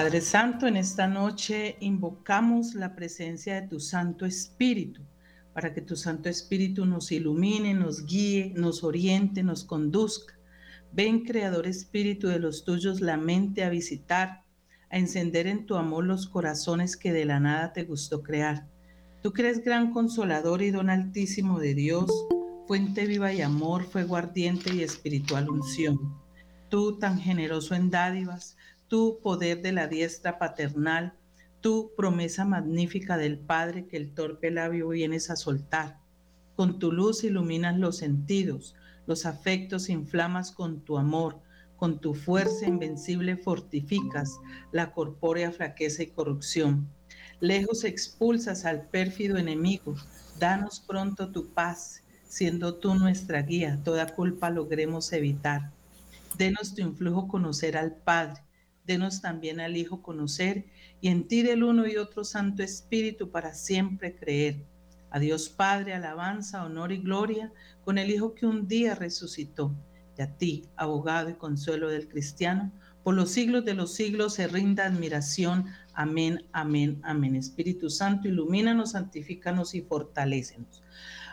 Padre Santo, en esta noche invocamos la presencia de tu Santo Espíritu, para que tu Santo Espíritu nos ilumine, nos guíe, nos oriente, nos conduzca. Ven, Creador Espíritu de los tuyos, la mente a visitar, a encender en tu amor los corazones que de la nada te gustó crear. Tú crees gran consolador y don altísimo de Dios, fuente viva y amor, fuego ardiente y espiritual unción. Tú tan generoso en dádivas, tú poder de la diestra paternal, tú promesa magnífica del Padre que el torpe labio vienes a soltar. Con tu luz iluminas los sentidos, los afectos inflamas con tu amor, con tu fuerza invencible fortificas la corpórea flaqueza y corrupción. Lejos expulsas al pérfido enemigo, danos pronto tu paz, siendo tú nuestra guía, toda culpa logremos evitar. Denos tu influjo conocer al Padre, denos también al Hijo conocer, y en ti del uno y otro Santo Espíritu para siempre creer. A Dios Padre, alabanza, honor y gloria, con el Hijo que un día resucitó. Y a ti, abogado y consuelo del cristiano, por los siglos de los siglos se rinda admiración. Amén, amén, amén. Espíritu Santo, ilumínanos, santifícanos y fortalécenos.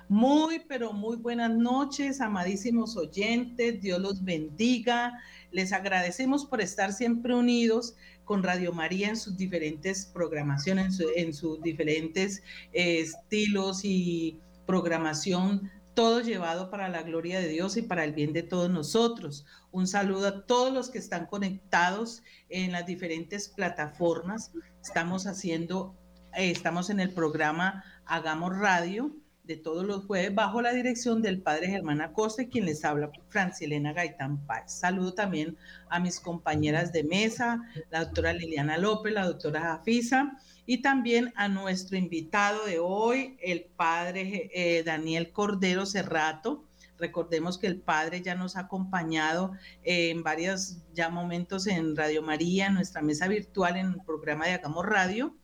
Muy, pero muy buenas noches, amadísimos oyentes. Dios los bendiga. Les agradecemos por estar siempre unidos con Radio María en sus diferentes programaciones, en, sus diferentes eh, estilos y programación, todo llevado para la gloria de Dios y para el bien de todos nosotros. Un saludo a todos los que están conectados en las diferentes plataformas. Estamos haciendo, eh, estamos en el programa Hagamos Radio de todos los jueves bajo la dirección del padre Germán Acosta, quien les habla Francilena Gaitán Páez. Saludo también a mis compañeras de mesa, la doctora Liliana López, la doctora Jafisa, y también a nuestro invitado de hoy, el padre eh, Daniel Cordero Cerrato. Recordemos que el padre ya nos ha acompañado en varios ya momentos en Radio María, en nuestra mesa virtual, en el programa de Hagamos Radio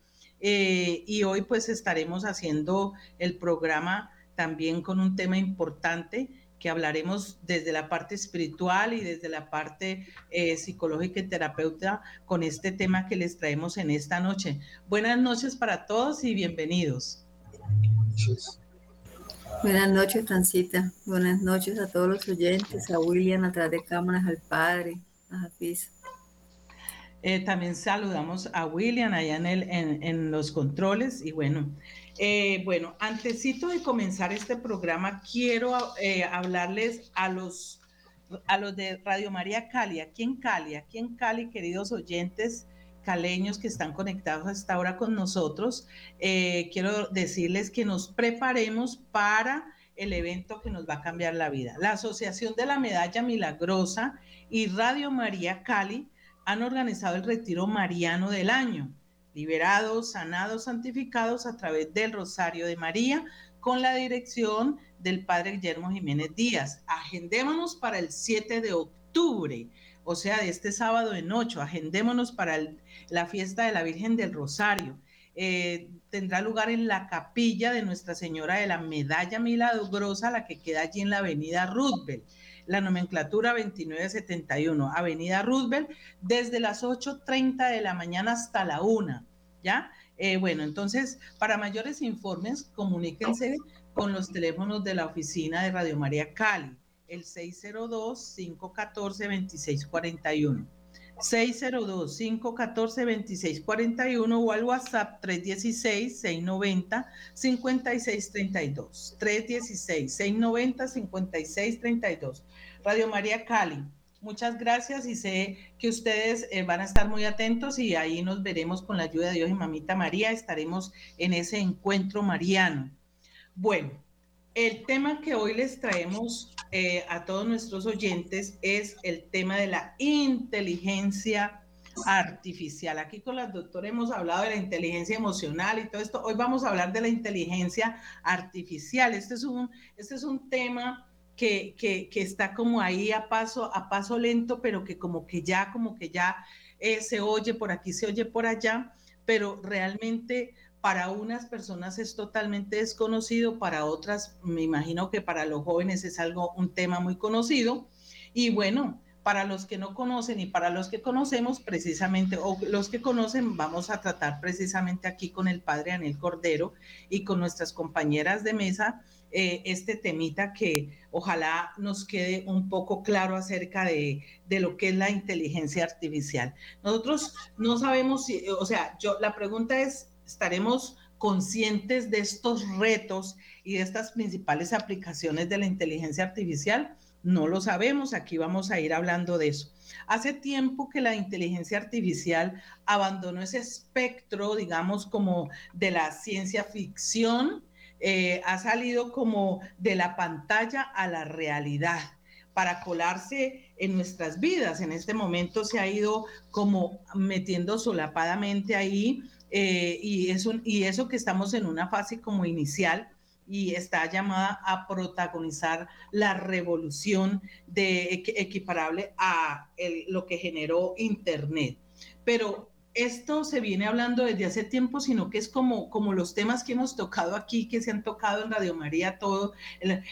eh, y hoy pues estaremos haciendo el programa también con un tema importante que hablaremos desde la parte espiritual y desde la parte eh, psicológica y terapeuta con este tema que les traemos en esta noche. Buenas noches para todos y bienvenidos. Buenas noches, Francita. Buenas noches a todos los oyentes, a William, a través de cámaras, al padre, a Jafiz. Eh, también saludamos a William allá en, el, en, los controles y bueno, eh, bueno, antesito de comenzar este programa, quiero eh, hablarles a los, a los de Radio María Cali, aquí en Cali, aquí en Cali, queridos oyentes caleños que están conectados hasta ahora con nosotros, quiero decirles que nos preparemos para el evento que nos va a cambiar la vida. La Asociación de la Medalla Milagrosa y Radio María Cali han organizado el retiro mariano del año, liberados, sanados, santificados a través del Rosario de María, con la dirección del Padre Guillermo Jiménez Díaz. Agendémonos para el 7 de octubre, o sea, de este sábado en 8, agendémonos para la fiesta de la Virgen del Rosario. Eh, tendrá lugar en la capilla de Nuestra Señora de la Medalla Milagrosa, la que queda allí en la avenida Roosevelt la nomenclatura 2971, Avenida Roosevelt, desde las 8.30 de la mañana hasta la 1, ¿ya? Eh, bueno, entonces, para mayores informes, comuníquense con los teléfonos de la oficina de Radio María Cali, el 602-514-2641. 602-514-2641 o al WhatsApp 316-690-5632. 316-690-5632. Radio María Cali. Muchas gracias y sé que ustedes eh, van a estar muy atentos y ahí nos veremos con la ayuda de Dios y Mamita María. Estaremos en ese encuentro mariano. Bueno, el tema que hoy les traemos eh, a todos nuestros oyentes es el tema de la inteligencia artificial. Aquí con la doctora hemos hablado de la inteligencia emocional y todo esto. Hoy vamos a hablar de la inteligencia artificial. Este es un, este es un tema que, que, está como ahí a paso, a paso lento, pero que como que ya, como que ya eh, se oye por aquí, se oye por allá, pero realmente para unas personas es totalmente desconocido, para otras me imagino que para los jóvenes es algo, un tema muy conocido. Y bueno, para los que no conocen y para los que conocemos precisamente, o los que conocen, vamos a tratar precisamente aquí con el padre Anel Cordero y con nuestras compañeras de mesa eh, este temita que ojalá nos quede un poco claro acerca de, de, lo que es la inteligencia artificial. Nosotros no sabemos si, o sea, yo, la pregunta es, ¿estaremos conscientes de estos retos y de estas principales aplicaciones de la inteligencia artificial? No lo sabemos, aquí vamos a ir hablando de eso. Hace tiempo que la inteligencia artificial abandonó ese espectro, digamos, como de la ciencia ficción, eh, ha salido como de la pantalla a la realidad para colarse en nuestras vidas. En este momento se ha ido como metiendo solapadamente ahí eh, y, eso, que estamos en una fase como inicial y está llamada a protagonizar la revolución de, equiparable a lo que generó Internet. Pero esto se viene hablando desde hace tiempo, sino que es como, como los temas que hemos tocado aquí, que se han tocado en Radio María, todo,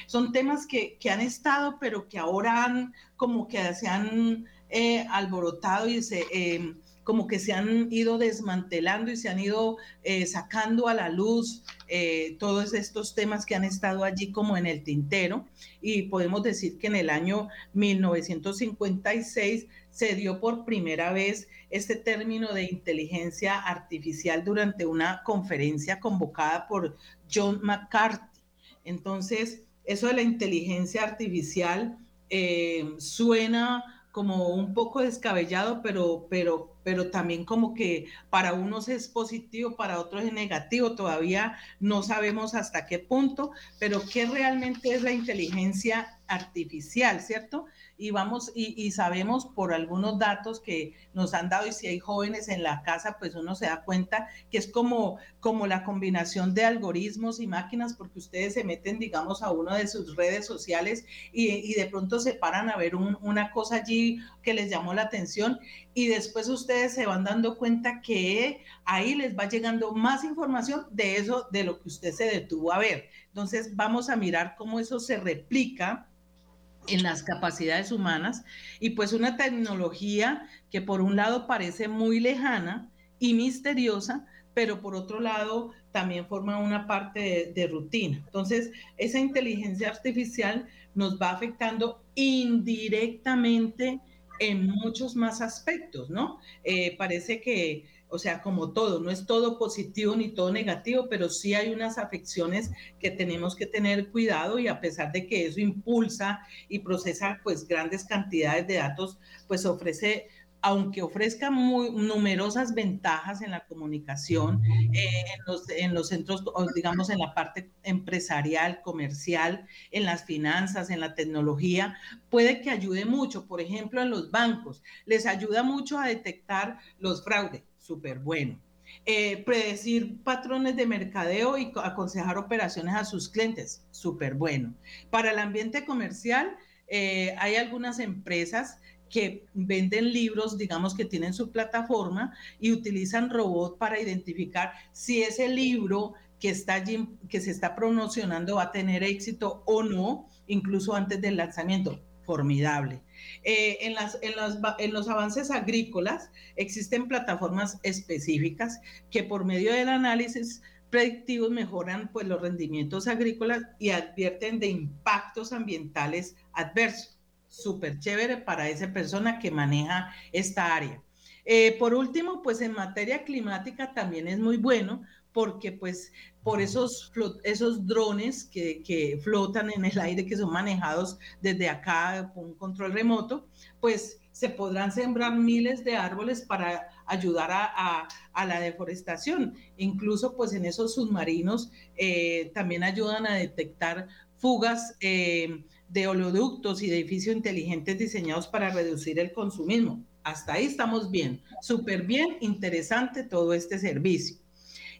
son temas que, que han estado, pero que ahora han como que se han eh, alborotado y se... Eh, como que se han ido desmantelando y se han ido eh, sacando a la luz eh, todos estos temas que han estado allí como en el tintero. Y podemos decir que en el año 1956 se dio por primera vez este término de inteligencia artificial durante una conferencia convocada por John McCarthy. Entonces, eso de la inteligencia artificial eh, suena como un poco descabellado, pero, pero, pero también como que para unos es positivo, para otros es negativo. Todavía no sabemos hasta qué punto, pero qué realmente es la inteligencia artificial, ¿cierto? Y vamos y, sabemos por algunos datos que nos han dado y si hay jóvenes en la casa, pues uno se da cuenta que es como, como la combinación de algoritmos y máquinas porque ustedes se meten, digamos, a una de sus redes sociales y, de pronto se paran a ver una cosa allí que les llamó la atención y después ustedes se van dando cuenta que ahí les va llegando más información de eso, de lo que usted se detuvo a ver. Entonces vamos a mirar cómo eso se replica en las capacidades humanas y pues una tecnología que por un lado parece muy lejana y misteriosa, pero por otro lado también forma una parte de, rutina. Entonces, esa inteligencia artificial nos va afectando indirectamente en muchos más aspectos, ¿no? Eh, parece que o sea, como todo, no es todo positivo ni todo negativo, pero sí hay unas afecciones que tenemos que tener cuidado y a pesar de que eso impulsa y procesa pues grandes cantidades de datos, pues ofrece aunque ofrezca muy numerosas ventajas en la comunicación, eh, en, los, en, los, centros, digamos, en la parte empresarial, comercial, en las finanzas, en la tecnología, puede que ayude mucho. Por ejemplo, en los bancos, les ayuda mucho a detectar los fraudes súper bueno. Eh, predecir patrones de mercadeo y aconsejar operaciones a sus clientes, súper bueno. Para el ambiente comercial, eh, hay algunas empresas que venden libros, digamos que tienen su plataforma y utilizan robot para identificar si ese libro que está allí, que se está promocionando va a tener éxito o no, incluso antes del lanzamiento. Formidable. Eh, en, los avances agrícolas existen plataformas específicas que por medio del análisis predictivos mejoran pues, los rendimientos agrícolas y advierten de impactos ambientales adversos. Súper chévere para esa persona que maneja esta área. Eh, por último, pues en materia climática también es muy bueno porque pues por esos, esos drones que, que, flotan en el aire, que son manejados desde acá con un control remoto, pues se podrán sembrar miles de árboles para ayudar a, a, la deforestación. Incluso pues en esos submarinos eh, también ayudan a detectar fugas eh, de oleoductos y de edificios inteligentes diseñados para reducir el consumismo. Hasta ahí estamos bien, súper bien, interesante todo este servicio.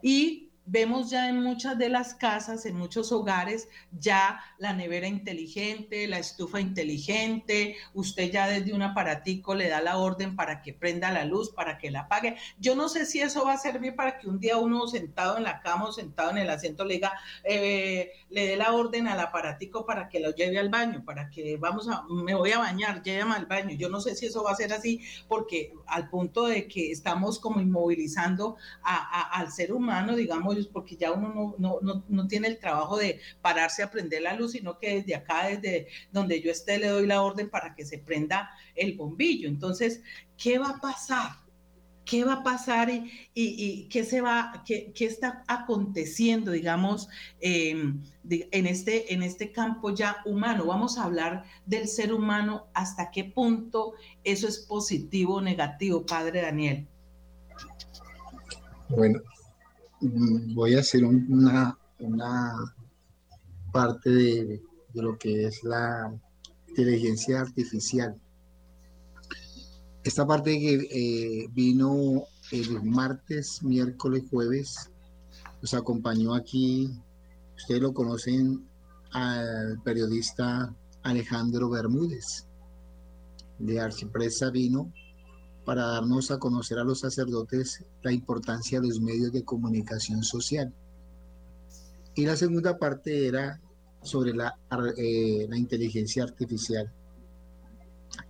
Y vemos ya en muchas de las casas, en muchos hogares, ya la nevera inteligente, la estufa inteligente, usted ya desde un aparatico le da la orden para que prenda la luz, para que la apague. Yo no sé si eso va a servir para que un día uno sentado en la cama o sentado en el asiento le diga, eh, le dé la orden al aparatico para que lo lleve al baño, para que vamos a, me voy a bañar, llévame al baño. Yo no sé si eso va a ser así, porque al punto de que estamos como inmovilizando al ser humano, digamos, porque ya uno no, tiene el trabajo de pararse a prender la luz, sino que desde acá, desde donde yo esté, le doy la orden para que se prenda el bombillo. Entonces, ¿qué va a pasar? ¿Qué va a pasar y, qué se va, qué, está aconteciendo, digamos, em, en, este, en este campo ya humano? Vamos a hablar del ser humano, hasta qué punto eso es positivo o negativo, padre Daniel. Bueno, voy a hacer una, una parte de, lo que es la inteligencia artificial. Esta parte que eh, vino el martes, miércoles, jueves, nos acompañó aquí, ustedes lo conocen, al periodista Alejandro Bermúdez, de Archipresa vino para darnos a conocer a los sacerdotes la importancia de los medios de comunicación social. Y la segunda parte era sobre la, eh, la inteligencia artificial.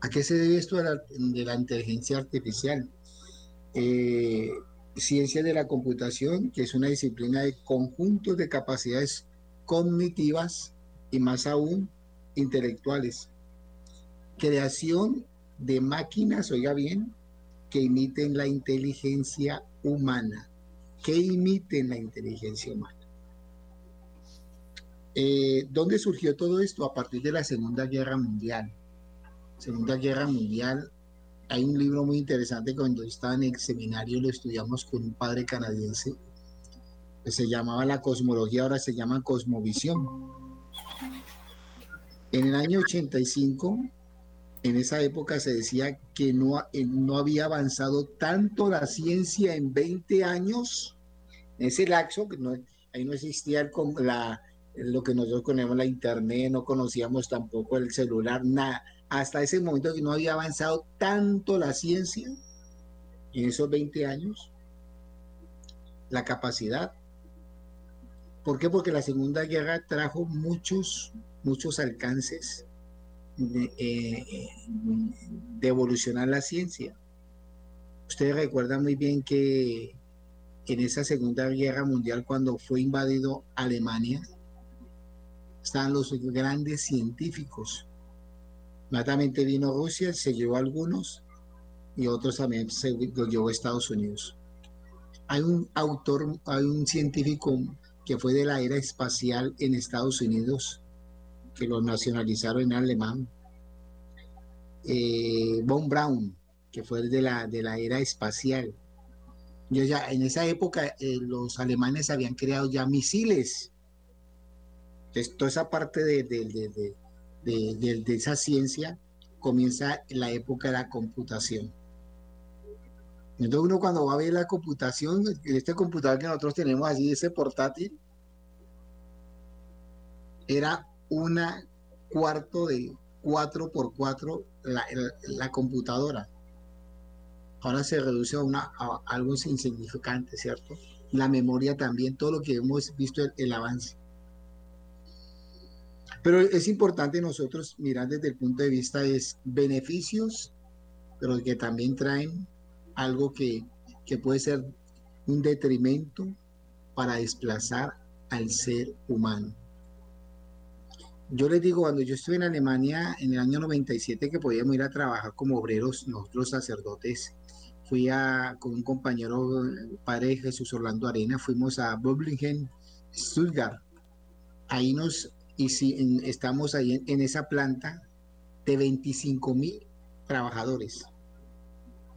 ¿A qué se debe esto de la, inteligencia artificial? Eh, ciencia de la computación, que es una disciplina de conjuntos de capacidades cognitivas y más aún intelectuales. Creación de máquinas, oiga bien, que imiten la inteligencia humana, que imiten la inteligencia humana. Eh, ¿Dónde surgió todo esto? A partir de la Segunda Guerra Mundial. Segunda Guerra Mundial, hay un libro muy interesante cuando estaba en el seminario, lo estudiamos con un padre canadiense, que se llamaba La Cosmología, ahora se llama Cosmovisión. En el año 85 en esa época se decía que no, eh, no había avanzado tanto la ciencia en 20 años, en ese laxo, que no, ahí no existía el, la, lo que nosotros conocemos la internet, no conocíamos tampoco el celular, nada. Hasta ese momento que no había avanzado tanto la ciencia en esos 20 años, la capacidad. ¿Por qué? Porque la Segunda Guerra trajo muchos, muchos alcances eh, de, evolucionar la ciencia. Ustedes recuerdan muy bien que en esa Segunda Guerra Mundial, cuando fue invadido Alemania, estaban los grandes científicos. Matamente vino Rusia, se llevó algunos y otros también se los llevó a Estados Unidos. Hay un autor, hay un científico que fue de la era espacial en Estados Unidos, que lo nacionalizaron en alemán, eh, Von Braun, que fue de la, de la era espacial. Yo ya, en esa época eh, los alemanes habían creado ya misiles. Entonces, toda esa parte de, de, de, de, esa ciencia comienza en la época de la computación. Entonces uno cuando va a ver la computación, este computador que nosotros tenemos así, ese portátil, era una cuarto de 4 por 4 la, la, computadora. Ahora se reduce a, una, algo insignificante, ¿cierto? La memoria también, todo lo que hemos visto el, avance. Pero es importante nosotros mirar desde el punto de vista de beneficios, pero que también traen algo que, que puede ser un detrimento para desplazar al ser humano. Yo les digo, cuando yo estuve en Alemania en el año 97 que podíamos ir a trabajar como obreros, nosotros sacerdotes, fui a, con un compañero, padre Jesús Orlando Arena, fuimos a Böblingen, Stuttgart. Ahí nos, y si estamos ahí en, esa planta de 25 mil trabajadores.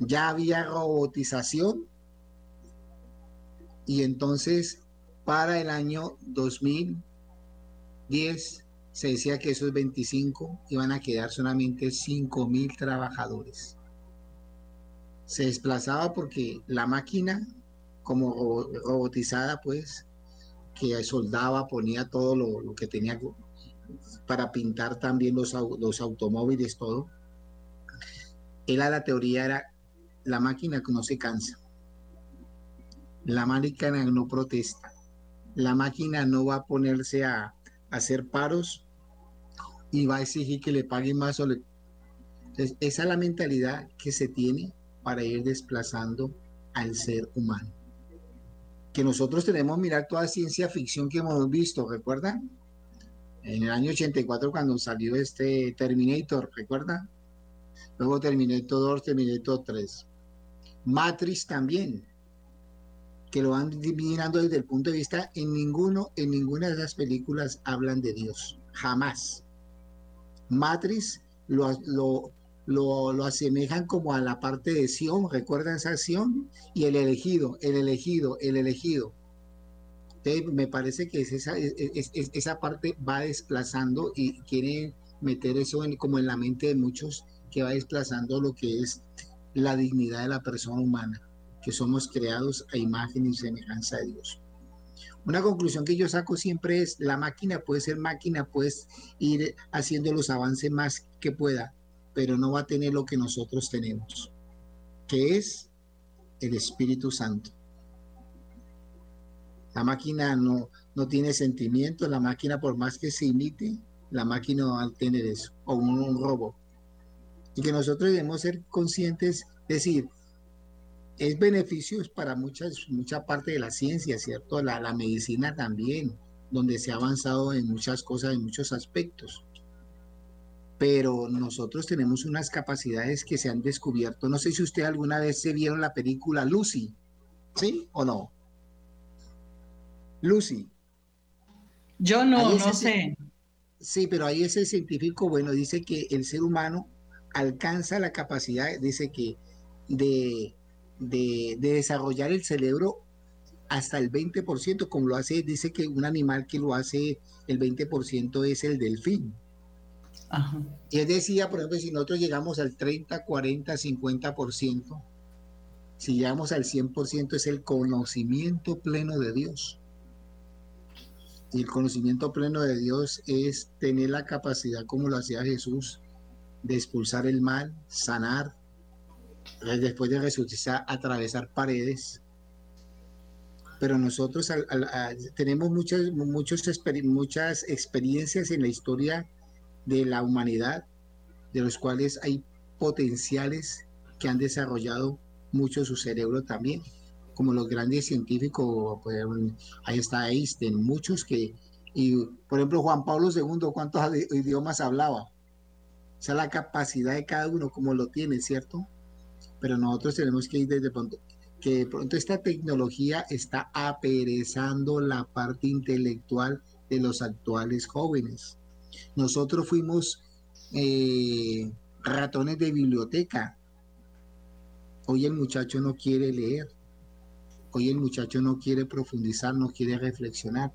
Ya había robotización y entonces para el año 2010 se decía que esos 25 iban a quedar solamente 5 mil trabajadores. Se desplazaba porque la máquina como robotizada, pues, que soldaba, ponía todo lo, que tenía para pintar también los, los automóviles, todo. Era la teoría, era la máquina que no se cansa. La máquina no protesta. La máquina no va a ponerse a, hacer paros y va a exigir que le paguen más. O esa es la mentalidad que se tiene para ir desplazando al ser humano. Que nosotros tenemos mirar toda ciencia ficción que hemos visto, ¿recuerdan? En el año 84 cuando salió este Terminator, ¿recuerdan? Luego Terminator 2, Terminator 3. Matrix también, que lo van mirando desde el punto de vista, en ninguno, en ninguna de las películas hablan de Dios, jamás. Matrix lo, lo, lo, asemejan como a la parte de Sion, ¿recuerdan esa Sion? Y el elegido, el elegido, el elegido. me parece que esa, esa parte va desplazando y quiere meter eso como en la mente de muchos, que va desplazando lo que es la dignidad de la persona humana, que somos creados a imagen y semejanza de Dios. Una conclusión que yo saco siempre es, la máquina puede ser máquina, puedes ir haciendo los avances más que pueda, pero no va a tener lo que nosotros tenemos, que es el Espíritu Santo. La máquina no, no tiene sentimientos, la máquina por más que se imite, la máquina va a tener eso, o un, un robo. Y que nosotros debemos ser conscientes, decir, es beneficios para muchas, mucha parte de la ciencia, ¿cierto? La, la medicina también, donde se ha avanzado en muchas cosas, en muchos aspectos pero nosotros tenemos unas capacidades que se han descubierto. No sé si usted alguna vez se vieron la película Lucy, ¿sí o no? Lucy. Yo no, no sé. Sí, pero ahí ese científico, bueno, dice que el ser humano alcanza la capacidad, dice que de, de, de desarrollar el cerebro hasta el 20%, como lo hace, dice que un animal que lo hace el 20% es el delfín. Y él decía, por ejemplo, si nosotros llegamos al 30, 40, 50%, si llegamos al 100% es el conocimiento pleno de Dios. Y el conocimiento pleno de Dios es tener la capacidad, como lo hacía Jesús, de expulsar el mal, sanar, después de resucitar, atravesar paredes. Pero nosotros tenemos muchas, muchos, muchas experiencias en la historia de la humanidad, de los cuales hay potenciales que han desarrollado mucho su cerebro también, como los grandes científicos, pues, ahí está Einstein, muchos que, y por ejemplo Juan Pablo II, ¿cuántos idiomas hablaba? O sea, la capacidad de cada uno, como lo tiene, ¿cierto? Pero nosotros tenemos que ir desde pronto, que de pronto esta tecnología está aperezando la parte intelectual de los actuales jóvenes. Nosotros fuimos eh, ratones de biblioteca. Hoy el muchacho no quiere leer. Hoy el muchacho no quiere profundizar, no quiere reflexionar.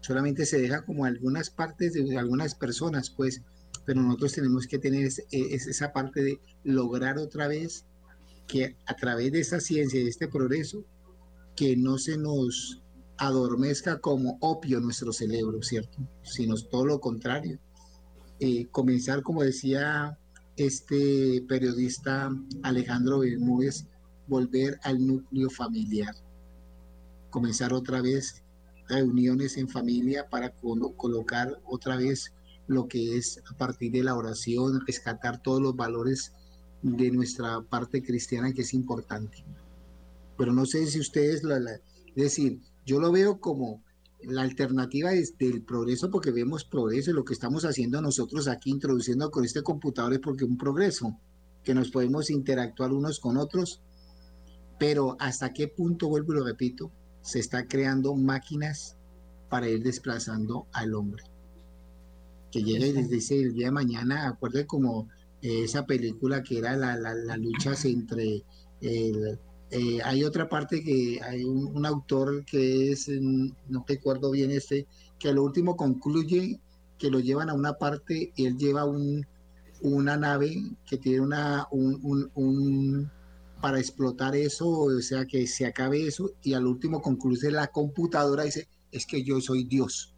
Solamente se deja como algunas partes de algunas personas, pues, pero nosotros tenemos que tener esa parte de lograr otra vez que a través de esa ciencia y de este progreso, que no se nos adormezca como opio nuestro cerebro, ¿cierto? Sino todo lo contrario. Eh, comenzar, como decía este periodista Alejandro Bermúdez, volver al núcleo familiar. Comenzar otra vez reuniones en familia para colocar otra vez lo que es a partir de la oración, rescatar todos los valores de nuestra parte cristiana que es importante. Pero no sé si ustedes, la, es decir, yo lo veo como la alternativa del progreso porque vemos progreso y lo que estamos haciendo nosotros aquí introduciendo con este computador es porque un progreso, que nos podemos interactuar unos con otros, pero hasta qué punto, vuelvo y lo repito, se está creando máquinas para ir desplazando al hombre. Que llegue desde el día de mañana, acuerde como eh, esa película que era la, la, la lucha entre el, eh, hay otra parte que hay un, autor que es, no recuerdo bien este, que a lo último concluye que lo llevan a una parte y él lleva un, una nave que tiene una, un, para explotar eso, o sea, que se acabe eso y al último concluye la computadora y dice, es que yo soy Dios.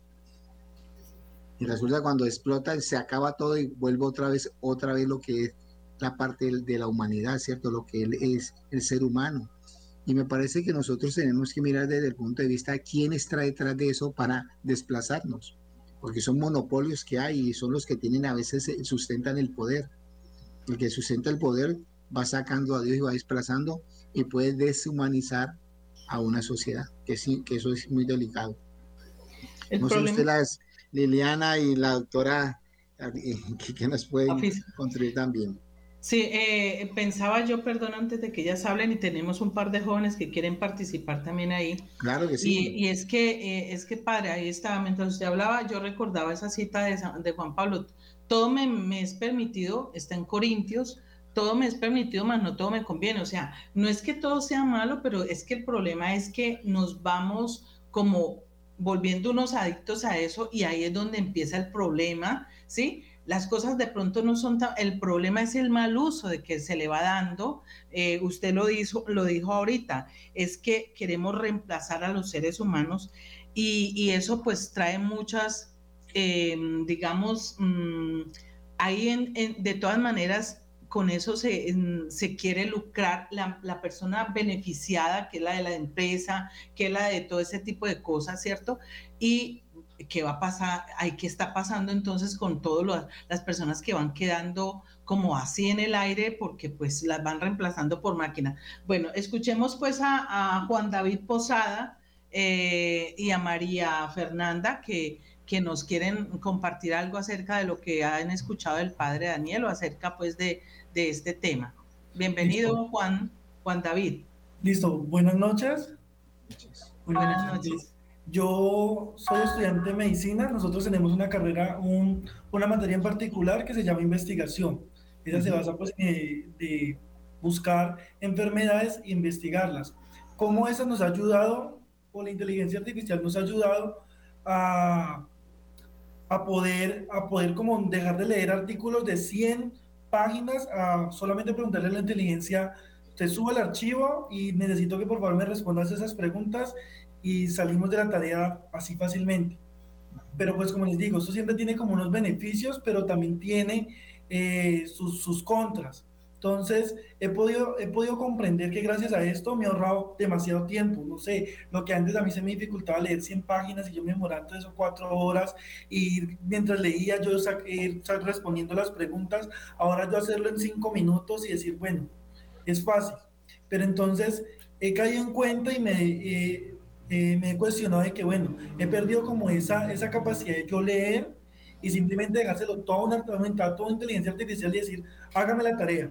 Y resulta cuando explota se acaba todo y vuelve otra vez, otra vez lo que es la parte de la humanidad, ¿cierto? Lo que él es el ser humano. Y me parece que nosotros tenemos que mirar desde el punto de vista quién está detrás de eso para desplazarnos, porque son monopolios que hay y son los que tienen a veces eh, sustentan el poder. El que sustenta el poder va sacando a Dios y va desplazando y puede deshumanizar a una sociedad, que sí, que eso es muy delicado. no sé usted las Liliana y la doctora eh, que, nos pueden construir también. Sí, eh, pensaba yo, perdón, antes de que ellas hablen, y tenemos un par de jóvenes que quieren participar también ahí. Claro que sí. Y, es que, eh, es que padre, ahí estaba, mientras usted hablaba, yo recordaba esa cita de, de Juan Pablo, todo me, me, es permitido, está en Corintios, todo me es permitido, más no todo me conviene. O sea, no es que todo sea malo, pero es que el problema es que nos vamos como volviendo unos adictos a eso y ahí es donde empieza el problema, ¿sí? las cosas de pronto no son tan, el problema es el mal uso de que se le va dando, eh, usted lo dijo, lo dijo ahorita, es que queremos reemplazar a los seres humanos y, eso pues trae muchas, em, digamos, mm, ahí en, de todas maneras con eso se, se quiere lucrar la, la, persona beneficiada, que es la de la empresa, que es la de todo ese tipo de cosas, ¿cierto? Y qué va a pasar, hay qué está pasando entonces con todas las personas que van quedando como así en el aire porque pues las van reemplazando por máquina. Bueno, escuchemos pues a, Juan David Posada eh, y a María Fernanda que, que nos quieren compartir algo acerca de lo que han escuchado del padre Daniel o acerca pues de, de este tema. Bienvenido Juan, Juan David. Listo, buenas noches. Buenas noches. Yo soy estudiante de medicina, nosotros tenemos una carrera, una materia en particular que se llama investigación. Esa se basa pues, de buscar enfermedades e investigarlas. ¿Cómo eso nos ha ayudado, o la inteligencia artificial nos ha ayudado a, a, poder, a poder como dejar de leer artículos de 100 páginas a solamente preguntarle a la inteligencia, te subo el archivo y necesito que por favor me respondas esas preguntas y salimos de la tarea así fácilmente. Pero pues como les digo, esto siempre tiene como unos beneficios, pero también tiene eh, sus, sus, contras. Entonces, he podido, he podido comprender que gracias a esto me he ahorrado demasiado tiempo. No sé, lo que antes a mí se me dificultaba leer 100 páginas y yo me demoraba tres o cuatro horas y mientras leía yo ir respondiendo las preguntas, ahora yo hacerlo en cinco minutos y decir, bueno, es fácil. Pero entonces he caído en cuenta y me, eh, eh, me he cuestionado de que, bueno, he perdido como esa, esa capacidad de yo leer y simplemente dejárselo todo una herramienta, toda inteligencia artificial y decir, hágame la tarea.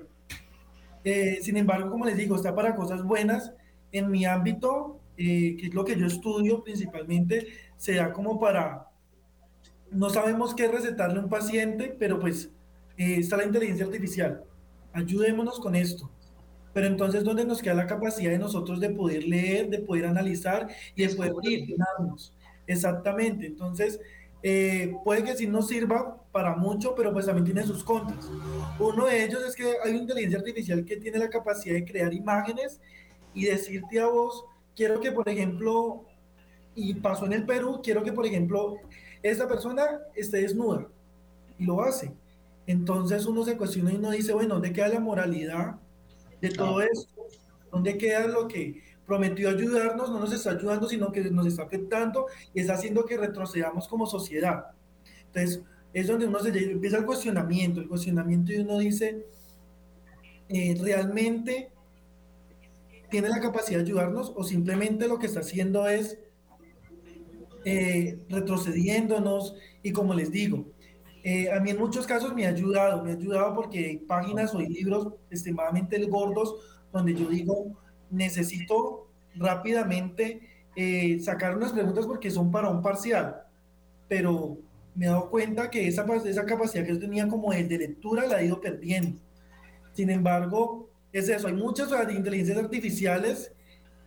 Eh, sin embargo, como les digo, está para cosas buenas. En mi ámbito, eh, que es lo que yo estudio principalmente, se da como para, no sabemos qué recetarle a un paciente, pero pues está la inteligencia artificial. Ayudémonos con esto. Pero entonces, ¿dónde nos queda la capacidad de nosotros de poder leer, de poder analizar y de poder? Exactamente. Entonces, eh, puede que sí nos sirva para mucho, pero pues también tiene sus contras. Uno de ellos es que hay una inteligencia artificial que tiene la capacidad de crear imágenes y decirte a vos, quiero que, por ejemplo, y pasó en el Perú, quiero que, por ejemplo, esta persona esté desnuda y lo hace. Entonces uno se cuestiona y uno dice, bueno, ¿dónde queda la moralidad de todo esto. ¿Dónde queda lo que prometió ayudarnos? No nos está ayudando, sino que nos está afectando y está haciendo que retrocedamos como sociedad. Entonces, es donde uno se empieza el cuestionamiento, el cuestionamiento y uno dice, eh, ¿realmente tiene la capacidad de ayudarnos o simplemente lo que está haciendo es eh, retrocediéndonos? Y como les digo, eh, a mí en muchos casos me ha ayudado, me ha ayudado porque hay páginas o hay libros extremadamente gordos donde yo digo, necesito rápidamente eh, sacar unas preguntas porque son para un parcial, pero me he dado cuenta que esa, esa capacidad que yo tenía como de, de lectura la he ido perdiendo. Sin embargo, es eso, hay muchas inteligencias artificiales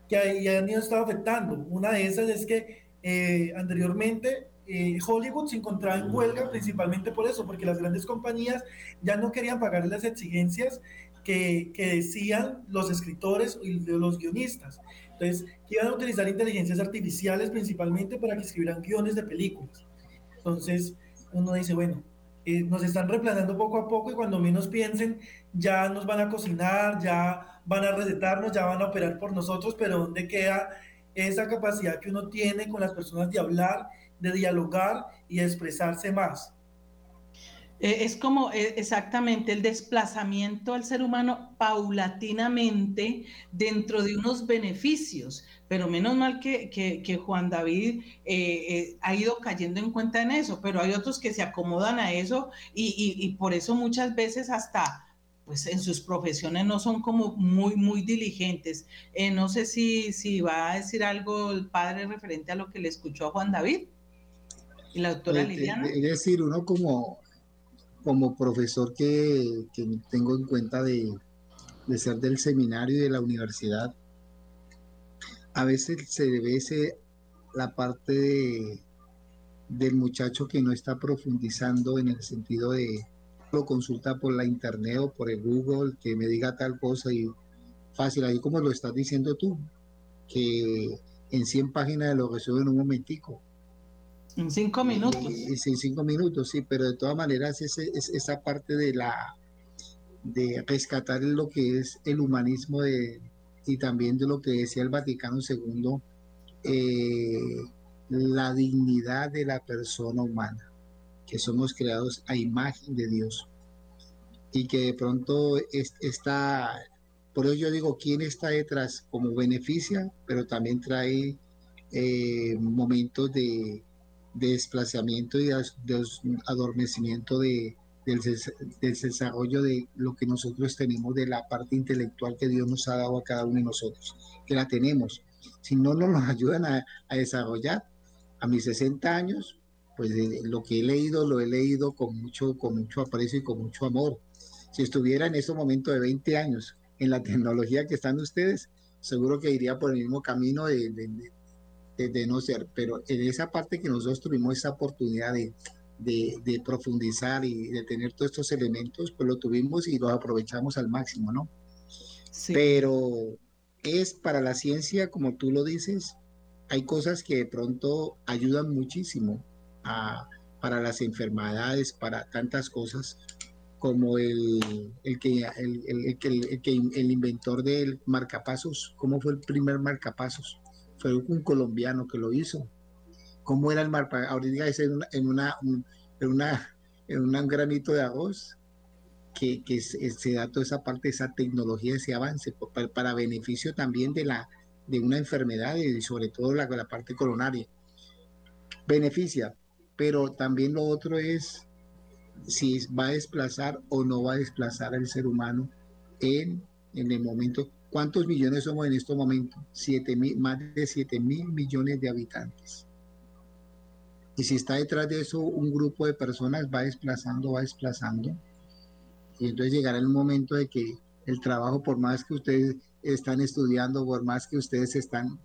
que han ido estado afectando. Una de esas es que eh, anteriormente eh, Hollywood se encontraba en huelga principalmente por eso, porque las grandes compañías ya no querían pagar las exigencias que que, decían los escritores y los guionistas. Entonces, que iban a utilizar inteligencias artificiales principalmente para que escribieran guiones de películas. Entonces, uno dice, bueno, eh, nos están replanando poco a poco y cuando menos piensen, ya nos van a cocinar, ya van a recetarnos, ya van a operar por nosotros, pero ¿dónde queda esa capacidad que uno tiene con las personas de hablar, de dialogar y expresarse más? Eh, es como eh, exactamente el desplazamiento al ser humano paulatinamente dentro de unos beneficios, pero menos mal que, Juan David eh, ha ido cayendo en cuenta en eso, pero hay otros que se acomodan a eso y, por eso muchas veces hasta pues en sus profesiones no son como muy, muy diligentes. no sé si, si va a decir algo el padre referente a lo que le escuchó a Juan David y la doctora Liliana. Es decir, uno como como profesor que, tengo en cuenta de, ser del seminario y de la universidad, a veces se ve la parte del muchacho que no está profundizando en el sentido de lo consulta por la internet o por el Google, que me diga tal cosa y fácil, ahí como lo estás diciendo tú, que en 100 páginas lo resuelve en un momentico. En cinco minutos. Sí, cinco minutos, sí, pero de todas maneras es, esa parte de la de rescatar lo que es el humanismo de, y también de lo que decía el Vaticano II, eh, la dignidad de la persona humana, que somos creados a imagen de Dios. Y que de pronto está, por eso yo digo, ¿quién está detrás? Como beneficia, pero también trae eh, momentos de, de desplazamiento y de, adormecimiento de, del, desarrollo de lo que nosotros tenemos, de la parte intelectual que Dios nos ha dado a cada uno de nosotros, que la tenemos. Si no nos ayudan a, desarrollar, a mis 60 años, pues lo que he leído, lo he leído con mucho, con mucho aprecio y con mucho amor. Si estuviera en este momento de 20 años en la tecnología que están ustedes, seguro que iría por el mismo camino de, no ser, pero en esa parte que nosotros tuvimos esa oportunidad de, de, profundizar y de tener todos estos elementos, pues lo tuvimos y lo aprovechamos al máximo, ¿no? Pero es para la ciencia, como tú lo dices, hay cosas que de pronto ayudan muchísimo a, para las enfermedades, para tantas cosas, como el, el, que, el, el, el, el inventor del marcapasos, ¿cómo fue el primer marcapasos? Fue un colombiano que lo hizo. ¿Cómo era el mar? Ahorita es en, una, en, una, una, en un granito de arroz que, se, da toda esa parte, esa tecnología, ese avance, para, para, beneficio también de, la, de una enfermedad y sobre todo la, la parte coronaria. Beneficia, pero también lo otro es si va a desplazar o no va a desplazar al ser humano en, en el momento ¿Cuántos millones somos en este momento? Siete mil, más de 7 mil millones de habitantes. Y si está detrás de eso un grupo de personas va desplazando, va desplazando. Y entonces llegará el momento de que el trabajo, por más que ustedes están estudiando, por más que ustedes están,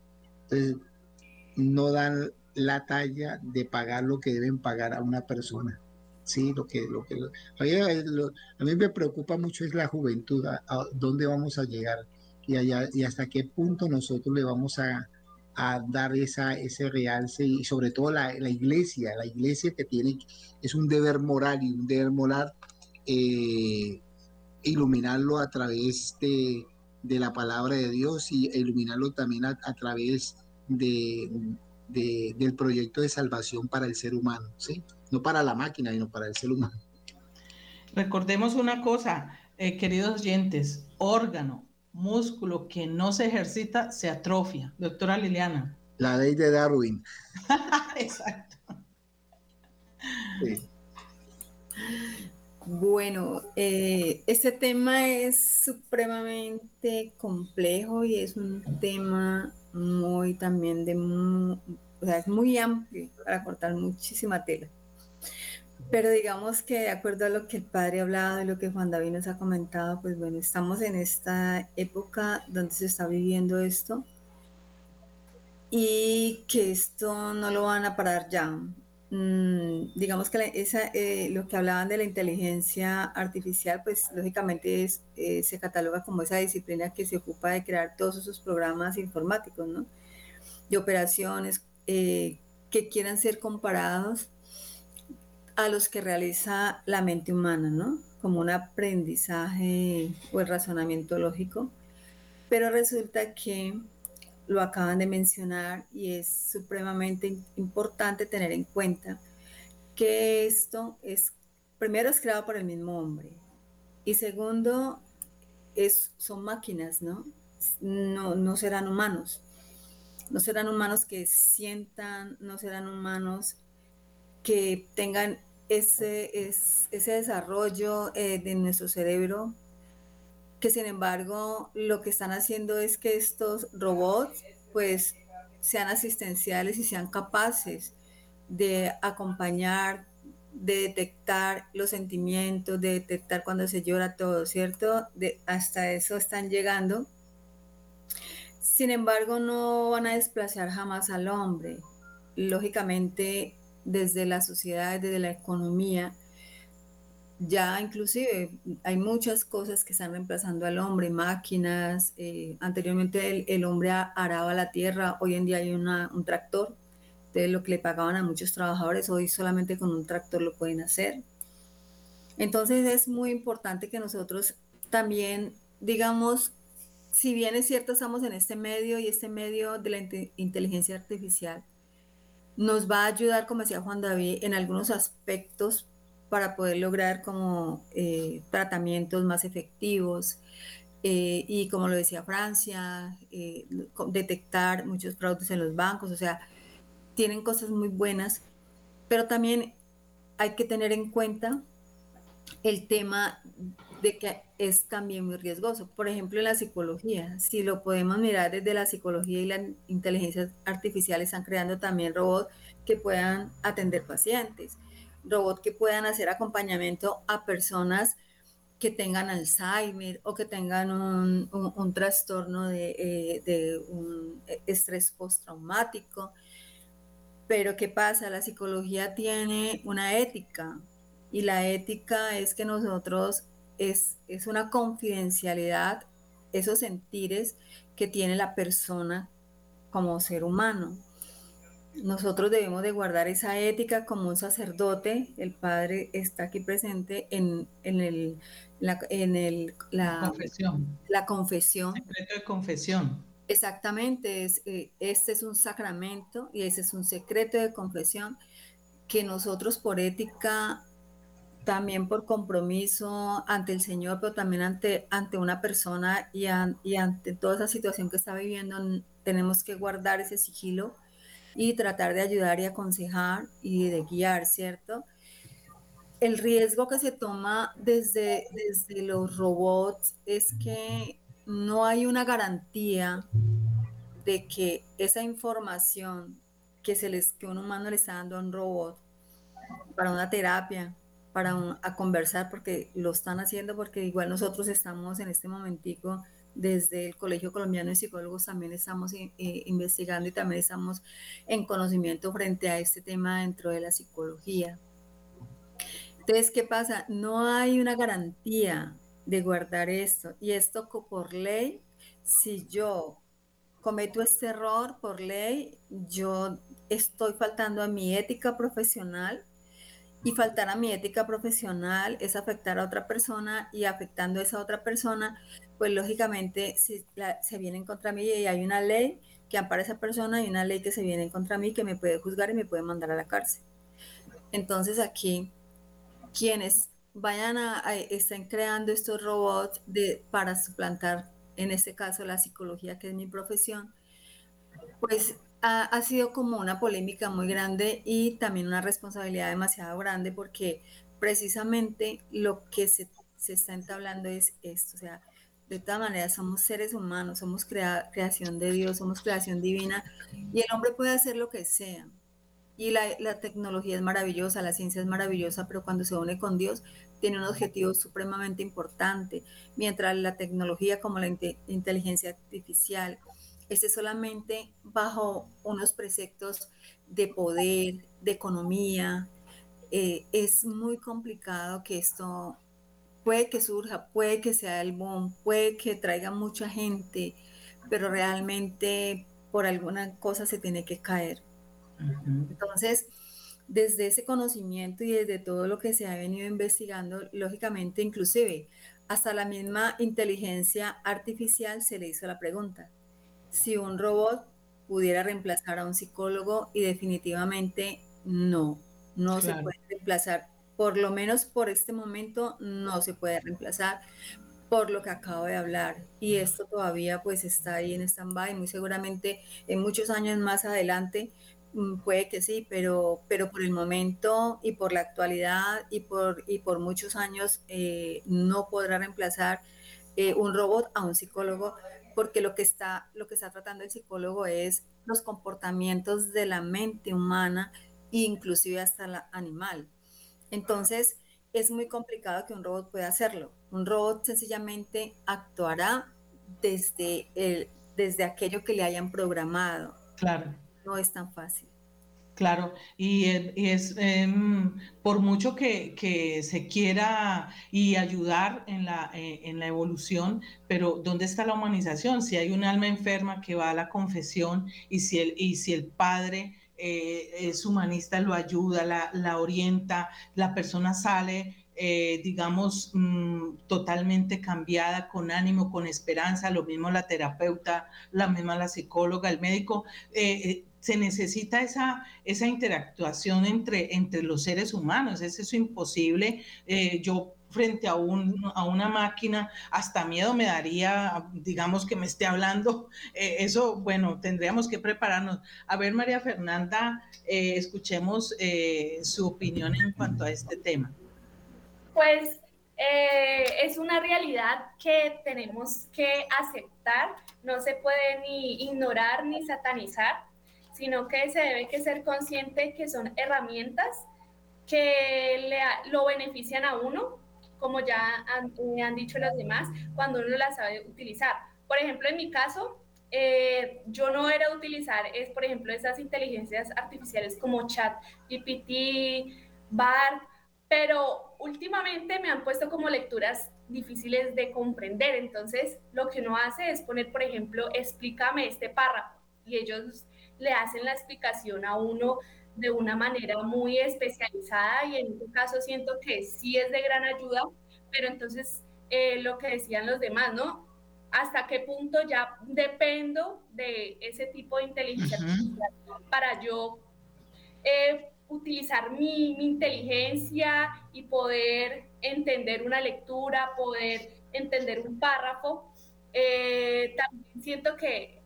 no dan la talla de pagar lo que deben pagar a una persona. Sí, lo que, lo que a, mí, me preocupa mucho es la juventud, a dónde vamos a llegar y, hasta qué punto nosotros le vamos a, dar esa, ese realce y sobre todo la, iglesia, la iglesia que tiene, es un deber moral y un deber moral eh, iluminarlo a través de, la palabra de Dios y iluminarlo también a, través de, del proyecto de salvación para el ser humano, ¿sí? no para la máquina, sino para el ser humano. Recordemos una cosa, eh, queridos oyentes, órgano, músculo que no se ejercita se atrofia. Doctora Liliana. La ley de Darwin. Exacto. Bueno, eh, este tema es supremamente complejo y es un tema muy también de, o sea, es muy amplio para cortar muchísima tela. Pero digamos que de acuerdo a lo que el padre ha hablado y lo que Juan David nos ha comentado, pues bueno, estamos en esta época donde se está viviendo esto y que esto no lo van a parar ya. mm, digamos que esa, eh, lo que hablaban de la inteligencia artificial, pues lógicamente es, eh, se cataloga como esa disciplina que se ocupa de crear todos esos programas informáticos, ¿no? De operaciones eh, que quieran ser comparados a los que realiza la mente humana, ¿no? Como un aprendizaje o el razonamiento lógico. Pero resulta que lo acaban de mencionar y es supremamente importante tener en cuenta que esto es, primero es creado por el mismo hombre y segundo, es, son máquinas, ¿no? No, no serán humanos. No serán humanos que sientan, no serán humanos que tengan ese, ese desarrollo eh, de nuestro cerebro, que sin embargo lo que están haciendo es que estos robots pues sean asistenciales y sean capaces de acompañar, de detectar los sentimientos, de detectar cuando se llora todo, ¿cierto? De, hasta eso están llegando. Sin embargo, no van a desplazar jamás al hombre. Lógicamente, desde la sociedad, desde la economía, ya inclusive hay muchas cosas que están reemplazando al hombre, máquinas, eh, anteriormente el, hombre araba la tierra, hoy en día hay un tractor, de lo que le pagaban a muchos trabajadores, hoy solamente con un tractor lo pueden hacer. Entonces es muy importante que nosotros también, digamos, si bien es cierto estamos en este medio y este medio de la inteligencia artificial, nos va a ayudar, como decía Juan David, en algunos aspectos para poder lograr como eh, tratamientos más efectivos. Eh, y como lo decía Francia, eh, detectar muchos productos en los bancos, o sea, tienen cosas muy buenas, pero también hay que tener en cuenta el tema de que es también muy riesgoso. Por ejemplo, en la psicología, si lo podemos mirar desde la psicología y la inteligencia artificial, están creando también robots que puedan atender pacientes, robots que puedan hacer acompañamiento a personas que tengan Alzheimer o que tengan un, trastorno de, eh, de un estrés postraumático. Pero ¿qué pasa? La psicología tiene una ética y la ética es que nosotros es, es una confidencialidad, esos sentires que tiene la persona como ser humano. Nosotros debemos de guardar esa ética como un sacerdote. El Padre está aquí presente en, el, la, en el, la confesión. La confesión. Secreto de confesión. Exactamente, es, eh, este es un sacramento y ese es un secreto de confesión que nosotros por ética también por compromiso ante el Señor, pero también ante, ante una persona y, y, ante toda esa situación que está viviendo, tenemos que guardar ese sigilo y tratar de ayudar y aconsejar y de guiar, ¿cierto? El riesgo que se toma desde, desde los robots es que no hay una garantía de que esa información que, se les, que un humano le está dando a un robot para una terapia, para a conversar porque lo están haciendo, porque igual nosotros estamos en este momentico desde el Colegio Colombiano de Psicólogos también estamos eh, investigando y también estamos en conocimiento frente a este tema dentro de la psicología. Entonces, ¿qué pasa? No hay una garantía de guardar esto y esto por ley, si yo cometo este error por ley, yo estoy faltando a mi ética profesional y faltar a mi ética profesional es afectar a otra persona y afectando a esa otra persona, pues lógicamente si se viene contra mí y hay una ley que ampara a esa persona y una ley que se viene contra mí que me puede juzgar y me puede mandar a la cárcel. Entonces aquí, quienes vayan a, estén creando estos robots de, para suplantar, en este caso, la psicología, que es mi profesión, pues ha, sido como una polémica muy grande y también una responsabilidad demasiado grande porque precisamente lo que se, está entablando es esto, o sea, de todas maneras somos seres humanos, somos creación de Dios, somos creación divina y el hombre puede hacer lo que sea. Y la, la, tecnología es maravillosa, la ciencia es maravillosa, pero cuando se une con Dios tiene un objetivo supremamente importante, mientras la tecnología como la inteligencia artificial, esté solamente bajo unos preceptos de poder, de economía. Eh, es muy complicado que esto puede que surja, puede que sea el boom, puede que traiga mucha gente, pero realmente por alguna cosa se tiene que caer. Entonces, desde ese conocimiento y desde todo lo que se ha venido investigando, lógicamente, inclusive hasta la misma inteligencia artificial se le hizo la pregunta, si un robot pudiera reemplazar a un psicólogo y definitivamente no, no se puede reemplazar, por lo menos por este momento no se puede reemplazar por lo que acabo de hablar. Y esto todavía pues está ahí en stand-by, muy seguramente en muchos años más adelante Mm, puede que sí, pero, pero por el momento y por la actualidad y por, y por muchos años eh, no podrá reemplazar eh, un robot a un psicólogo porque lo que, está, lo que está tratando el psicólogo es los comportamientos de la mente humana inclusive hasta la animal. Entonces, es muy complicado que un robot pueda hacerlo. Un robot sencillamente actuará desde, el, desde aquello que le hayan programado. Claro no es tan fácil. Claro, y, es em, por mucho que, se quiera y ayudar en la, eh, en la evolución, pero ¿dónde está la humanización? Si hay un alma enferma que va a la confesión y si el, y si el padre eh, es humanista, lo ayuda, la, la orienta, la persona sale eh, digamos, mm, totalmente cambiada, con ánimo, con esperanza, lo mismo la terapeuta, la misma la psicóloga, el médico. Se necesita esa, esa interactuación entre, entre los seres humanos, es eso imposible. yo frente a, un, a una máquina, hasta miedo me daría, digamos, que me esté hablando. eso, bueno, tendríamos que prepararnos. A ver, María Fernanda, escuchemos su opinión en cuanto a este tema pues eh, es una realidad que tenemos que aceptar, no se puede ni ignorar ni satanizar, sino que se debe que ser consciente que son herramientas que le, lo benefician a uno, como ya han, han dicho los demás, cuando uno las sabe utilizar. Por ejemplo, en mi caso, eh, yo no era utilizar, es por ejemplo, esas inteligencias artificiales como chat, GPT, BART, pero últimamente me han puesto como lecturas difíciles de comprender. Entonces, lo que uno hace es poner, por ejemplo, explícame este párrafo y ellos le hacen la explicación a uno de una manera muy especializada y en este caso siento que sí es de gran ayuda, pero entonces eh, lo que decían los demás, ¿no? ¿Hasta qué punto ya dependo de ese tipo de inteligencia para yo eh, utilizar mi, inteligencia y poder entender una lectura, poder entender un párrafo. Eh, también siento que,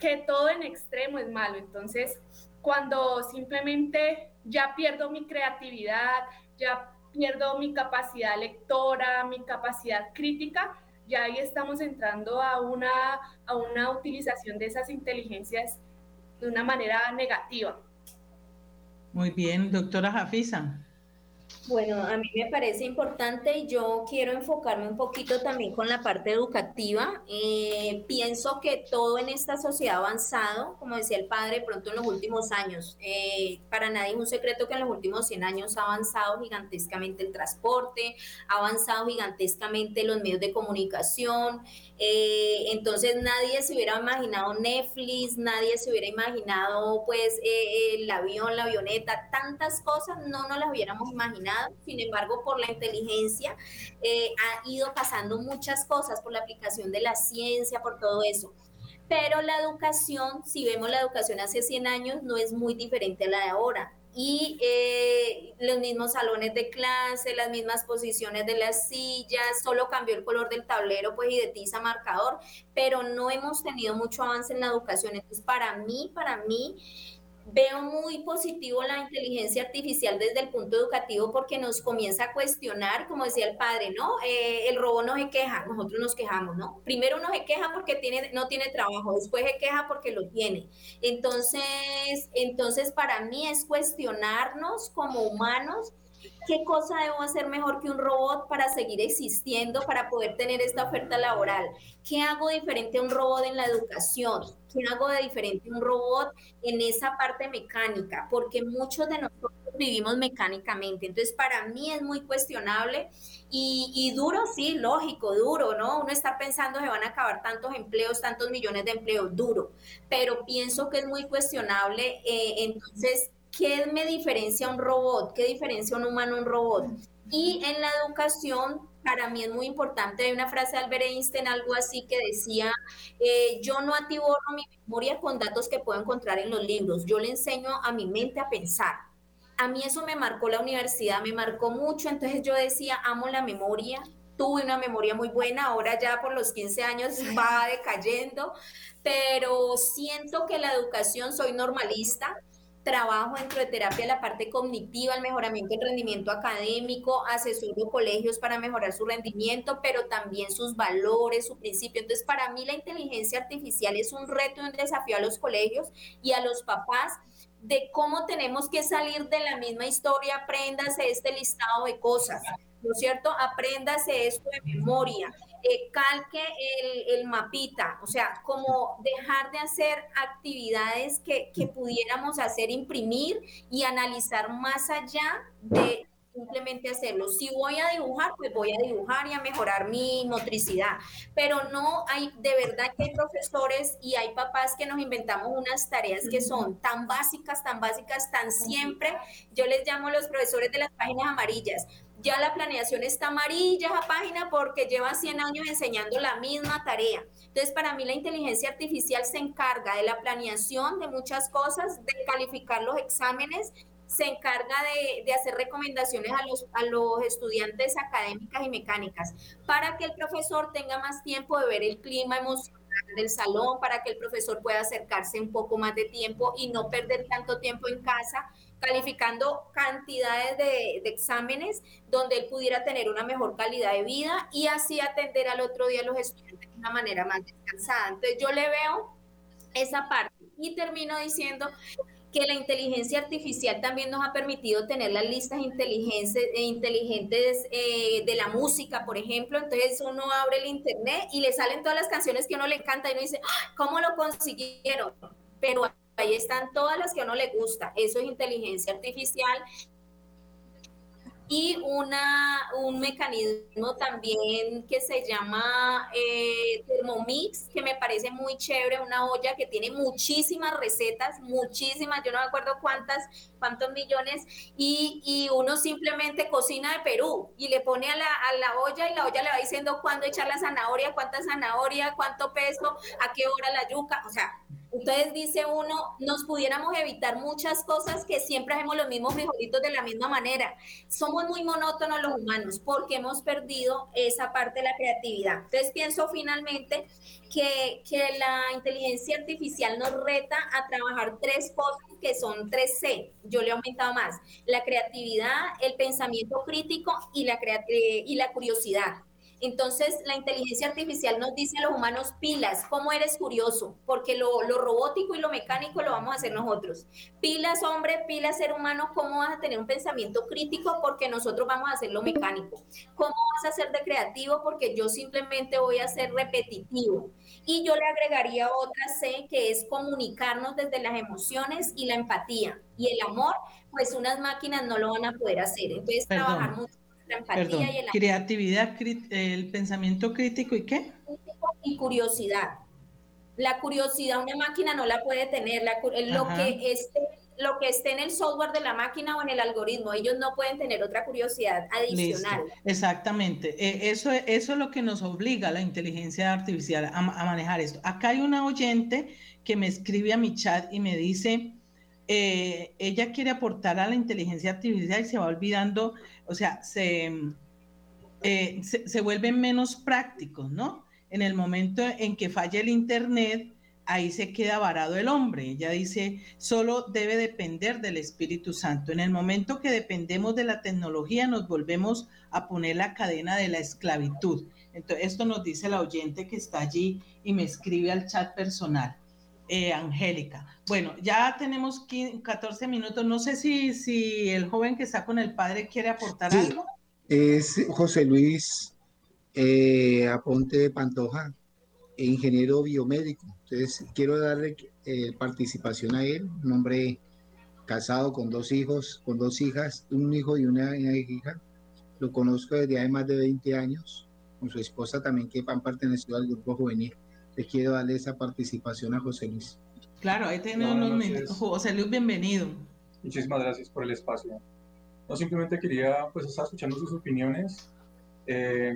que todo en extremo es malo. Entonces, cuando simplemente ya pierdo mi creatividad, ya pierdo mi capacidad lectora, mi capacidad crítica, ya ahí estamos entrando a una, a una utilización de esas inteligencias de una manera negativa. Muy bien, doctora Jafisa. Bueno, a mí me parece importante y yo quiero enfocarme un poquito también con la parte educativa. Eh, pienso que todo en esta sociedad ha avanzado, como decía el padre, pronto en los últimos años. Eh, para nadie es un secreto que en los últimos 100 años ha avanzado gigantescamente el transporte, ha avanzado gigantescamente los medios de comunicación. Eh, entonces nadie se hubiera imaginado Netflix, nadie se hubiera imaginado pues el avión, la avioneta, tantas cosas no nos las hubiéramos imaginado sin embargo, por la inteligencia eh, ha ido pasando muchas cosas, por la aplicación de la ciencia, por todo eso. Pero la educación, si vemos la educación hace 100 años, no es muy diferente a la de ahora y eh, los mismos salones de clase, las mismas posiciones de las sillas, solo cambió el color del tablero pues y de tiza marcador, pero no hemos tenido mucho avance en la educación. Entonces, para mí, para mí, veo muy positivo la inteligencia artificial desde el punto educativo porque nos comienza a cuestionar, como decía el padre, ¿no? Eh, el robot no se queja, nosotros nos quejamos, ¿no? Primero no se queja porque tiene, no tiene trabajo, después se queja porque lo tiene. Entonces, entonces para mí es cuestionarnos como humanos ¿Qué cosa debo hacer mejor que un robot para seguir existiendo, para poder tener esta oferta laboral? ¿Qué hago diferente a un robot en la educación? ¿Qué hago de diferente a un robot en esa parte mecánica? Porque muchos de nosotros vivimos mecánicamente. Entonces, para mí es muy cuestionable y, duro, sí, lógico, duro, ¿no? Uno está pensando que van a acabar tantos empleos, tantos millones de empleos, duro, pero pienso que es muy cuestionable. Eh, entonces, ¿qué me diferencia un robot? ¿Qué diferencia un humano a un robot? Y en la educación, para mí es muy importante, hay una frase de Albert Einstein, algo así, que decía, eh, yo no atiborro mi memoria con datos que puedo encontrar en los libros, yo le enseño a mi mente a pensar. A mí eso me marcó la universidad, me marcó mucho, entonces yo decía, amo la memoria, tuve una memoria muy buena, ahora ya por los 15 años va decayendo, pero siento que la educación, soy normalista, trabajo dentro de terapia la parte cognitiva, el mejoramiento del rendimiento académico, asesoro colegios para mejorar su rendimiento, pero también sus valores, su principio. Entonces, para mí la inteligencia artificial es un reto y un desafío a los colegios y a los papás de cómo tenemos que salir de la misma historia, apréndase este listado de cosas, ¿no es cierto? Apréndase esto de memoria eh, calque el, mapita, o sea, como dejar de hacer actividades que, que pudiéramos hacer, imprimir y analizar más allá de simplemente hacerlo. Si voy a dibujar, pues voy a dibujar y a mejorar mi motricidad. Pero no hay, de verdad que hay profesores y hay papás que nos inventamos unas tareas que son tan básicas, tan básicas, tan siempre. Yo les llamo los profesores de las páginas amarillas ya la planeación está amarilla esa página porque lleva 100 años enseñando la misma tarea. Entonces, para mí la inteligencia artificial se encarga de la planeación de muchas cosas, de calificar los exámenes, se encarga de, hacer recomendaciones a los, a los estudiantes académicas y mecánicas para que el profesor tenga más tiempo de ver el clima emocional del salón, para que el profesor pueda acercarse un poco más de tiempo y no perder tanto tiempo en casa calificando cantidades de, exámenes donde él pudiera tener una mejor calidad de vida y así atender al otro día a los estudiantes de una manera más descansada. Entonces yo le veo esa parte y termino diciendo que la inteligencia artificial también nos ha permitido tener las listas inteligentes, eh, inteligentes eh, de la música, por ejemplo. Entonces uno abre el internet y le salen todas las canciones que uno le encanta y uno dice, ah, ¿cómo lo consiguieron? Pero ahí están todas las que a uno le gusta. Eso es inteligencia artificial. Y una, un mecanismo también que se llama eh, Thermomix, que me parece muy chévere, una olla que tiene muchísimas recetas, muchísimas, yo no me acuerdo cuántas, cuántos millones, y, y uno simplemente cocina de Perú y le pone a la, a la olla y la olla le va diciendo cuándo echar la zanahoria, cuánta zanahoria, cuánto peso, a qué hora la yuca, o sea, entonces dice uno, nos pudiéramos evitar muchas cosas que siempre hacemos los mismos frijolitos de la misma manera. Somos muy monótonos los humanos porque hemos perdido esa parte de la creatividad. Entonces pienso finalmente que, que la inteligencia artificial nos reta a trabajar tres cosas que son tres c Yo le he aumentado más. La creatividad, el pensamiento crítico y la, eh, y la curiosidad. Entonces, la inteligencia artificial nos dice a los humanos pilas, ¿cómo eres curioso? Porque lo, robótico y lo mecánico lo vamos a hacer nosotros. Pilas, hombre, pilas, ser humano, ¿cómo vas a tener un pensamiento crítico? Porque nosotros vamos a hacer lo mecánico. ¿Cómo vas a ser de creativo? Porque yo simplemente voy a ser repetitivo. Y yo le agregaría otra C, que es comunicarnos desde las emociones y la empatía. Y el amor, pues unas máquinas no lo van a poder hacer. Entonces, trabajar mucho Perdón, creatividad, el pensamiento crítico y qué? Y curiosidad. La curiosidad una máquina no la puede tener, lo que esté lo que esté en el software de la máquina o en el algoritmo, ellos no pueden tener otra curiosidad adicional. Exactamente, e, eso, eso es lo que nos obliga la inteligencia artificial a, a manejar esto. Acá hay una oyente que me escribe a mi chat y me dice, eh, ella quiere aportar a la inteligencia artificial y se va olvidando, o sea, se, eh, se, vuelven menos prácticos, ¿no? En el momento en que falla el Internet, ahí se queda varado el hombre. Ella dice, solo debe depender del Espíritu Santo. En el momento que dependemos de la tecnología, nos volvemos a poner la cadena de la esclavitud. Entonces, esto nos dice la oyente que está allí y me escribe al chat personal. Eh, Angélica. Bueno, ya tenemos 14 minutos. No sé si, si el joven que está con el padre quiere aportar algo. Es José Luis eh, Aponte Pantoja, ingeniero biomédico. Entonces, quiero darle eh, participación a él, un hombre casado con dos hijos, con dos hijas, un hijo y una, hija. Lo conozco desde hace más de 20 años, con su esposa también, que han pertenecido al grupo juvenil. Les quiero darle esa participación a José Luis. Claro, ahí tenemos unos minutos. José Luis, bienvenido. Muchísimas gracias por el espacio. No simplemente quería pues estar escuchando sus opiniones. Eh,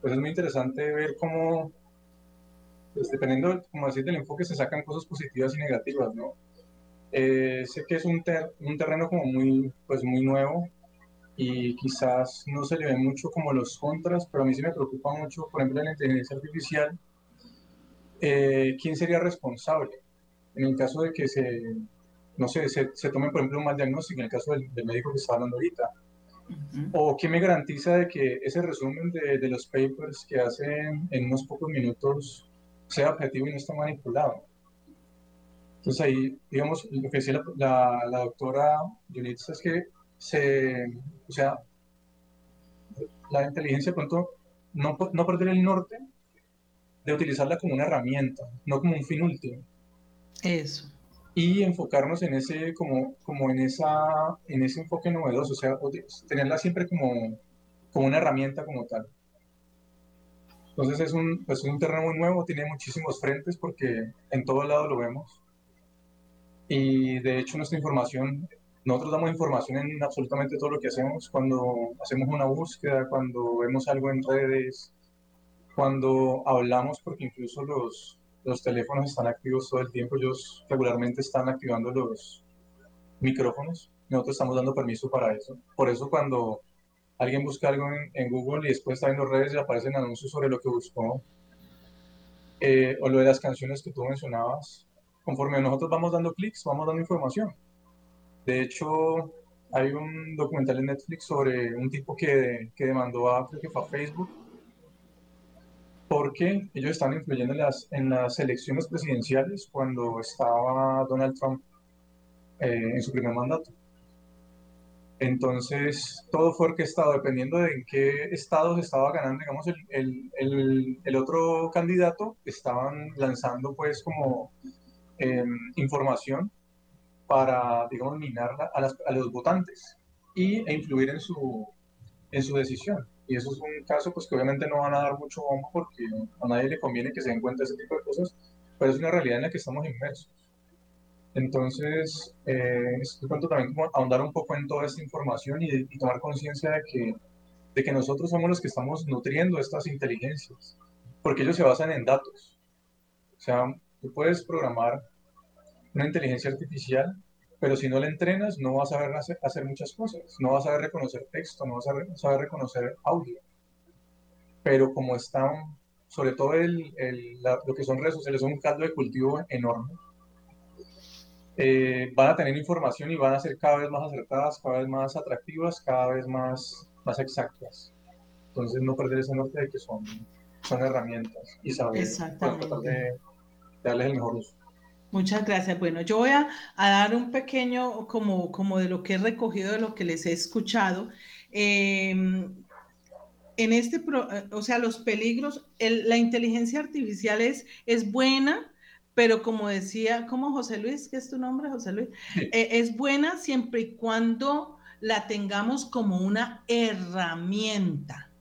pues es muy interesante ver cómo, pues dependiendo, como decir, del enfoque se sacan cosas positivas y negativas, ¿no? Eh, sé que es un, un terreno como muy, pues muy nuevo y quizás no se le ve mucho como los contras, pero a mí sí me preocupa mucho, por ejemplo, la inteligencia artificial. Eh, ¿Quién sería responsable? en el caso de que se, no sé, se, se tome, por ejemplo, un mal diagnóstico, en el caso del, médico que está hablando ahorita, o qué me garantiza de que ese resumen de, de, los papers que hacen en unos pocos minutos sea objetivo y no está manipulado. Entonces ahí, digamos, lo que decía la, la, doctora Yulitza es que se, o sea, la inteligencia de pronto no, no perder el norte de utilizarla como una herramienta, no como un fin último. Eso. Y enfocarnos en ese, como, como en, esa, en ese enfoque novedoso, o sea, tenerla siempre como, como una herramienta como tal. Entonces es un, pues un terreno muy nuevo, tiene muchísimos frentes porque en todo lado lo vemos. Y de hecho nuestra información, nosotros damos información en absolutamente todo lo que hacemos, cuando hacemos una búsqueda, cuando vemos algo en redes, cuando hablamos, porque incluso los, los teléfonos están activos todo el tiempo, ellos regularmente están activando los micrófonos, nosotros estamos dando permiso para eso. Por eso cuando alguien busca algo en, Google y después está en las redes y aparecen anuncios sobre lo que buscó, eh, o lo de las canciones que tú mencionabas, conforme nosotros vamos dando clics, vamos dando información. De hecho, hay un documental en Netflix sobre un tipo que, que demandó a, creo que fue a Facebook, porque ellos están influyendo en las, en las elecciones presidenciales cuando estaba Donald Trump eh, en su primer mandato. Entonces, todo fue orquestado dependiendo de en qué estados estaba ganando, digamos, el, el, el, otro candidato, estaban lanzando pues como em, información para, digamos, minar a, las, a, los votantes y, e influir en su, en su decisión. Y eso es un caso pues que obviamente no van a dar mucho bombo porque a nadie le conviene que se den cuenta de ese tipo de cosas, pero es una realidad en la que estamos inmersos. Entonces, eh, es cuento también como ahondar un poco en toda esta información y, y tomar conciencia de que, de que nosotros somos los que estamos nutriendo estas inteligencias, porque ellos se basan en datos. O sea, tú puedes programar una inteligencia artificial pero si no le entrenas, no vas a saber hacer, muchas cosas. No vas a saber reconocer texto, no vas a saber reconocer audio. Pero como están, sobre todo el, lo que son redes sociales, son un caldo de cultivo enorme. Eh, van a tener información y van a ser cada vez más acertadas, cada vez más atractivas, cada vez más, más exactas. Entonces no perder ese norte de que son, son herramientas y saber tratar de darles el mejor uso. Muchas gracias. Bueno, yo voy a, dar un pequeño como, como de lo que he recogido, de lo que les he escuchado. Em, en este, o sea, los peligros, la inteligencia artificial es, es buena, pero como decía, como José Luis, ¿qué es tu nombre, José Luis? Eh, es buena siempre y cuando la tengamos como una herramienta.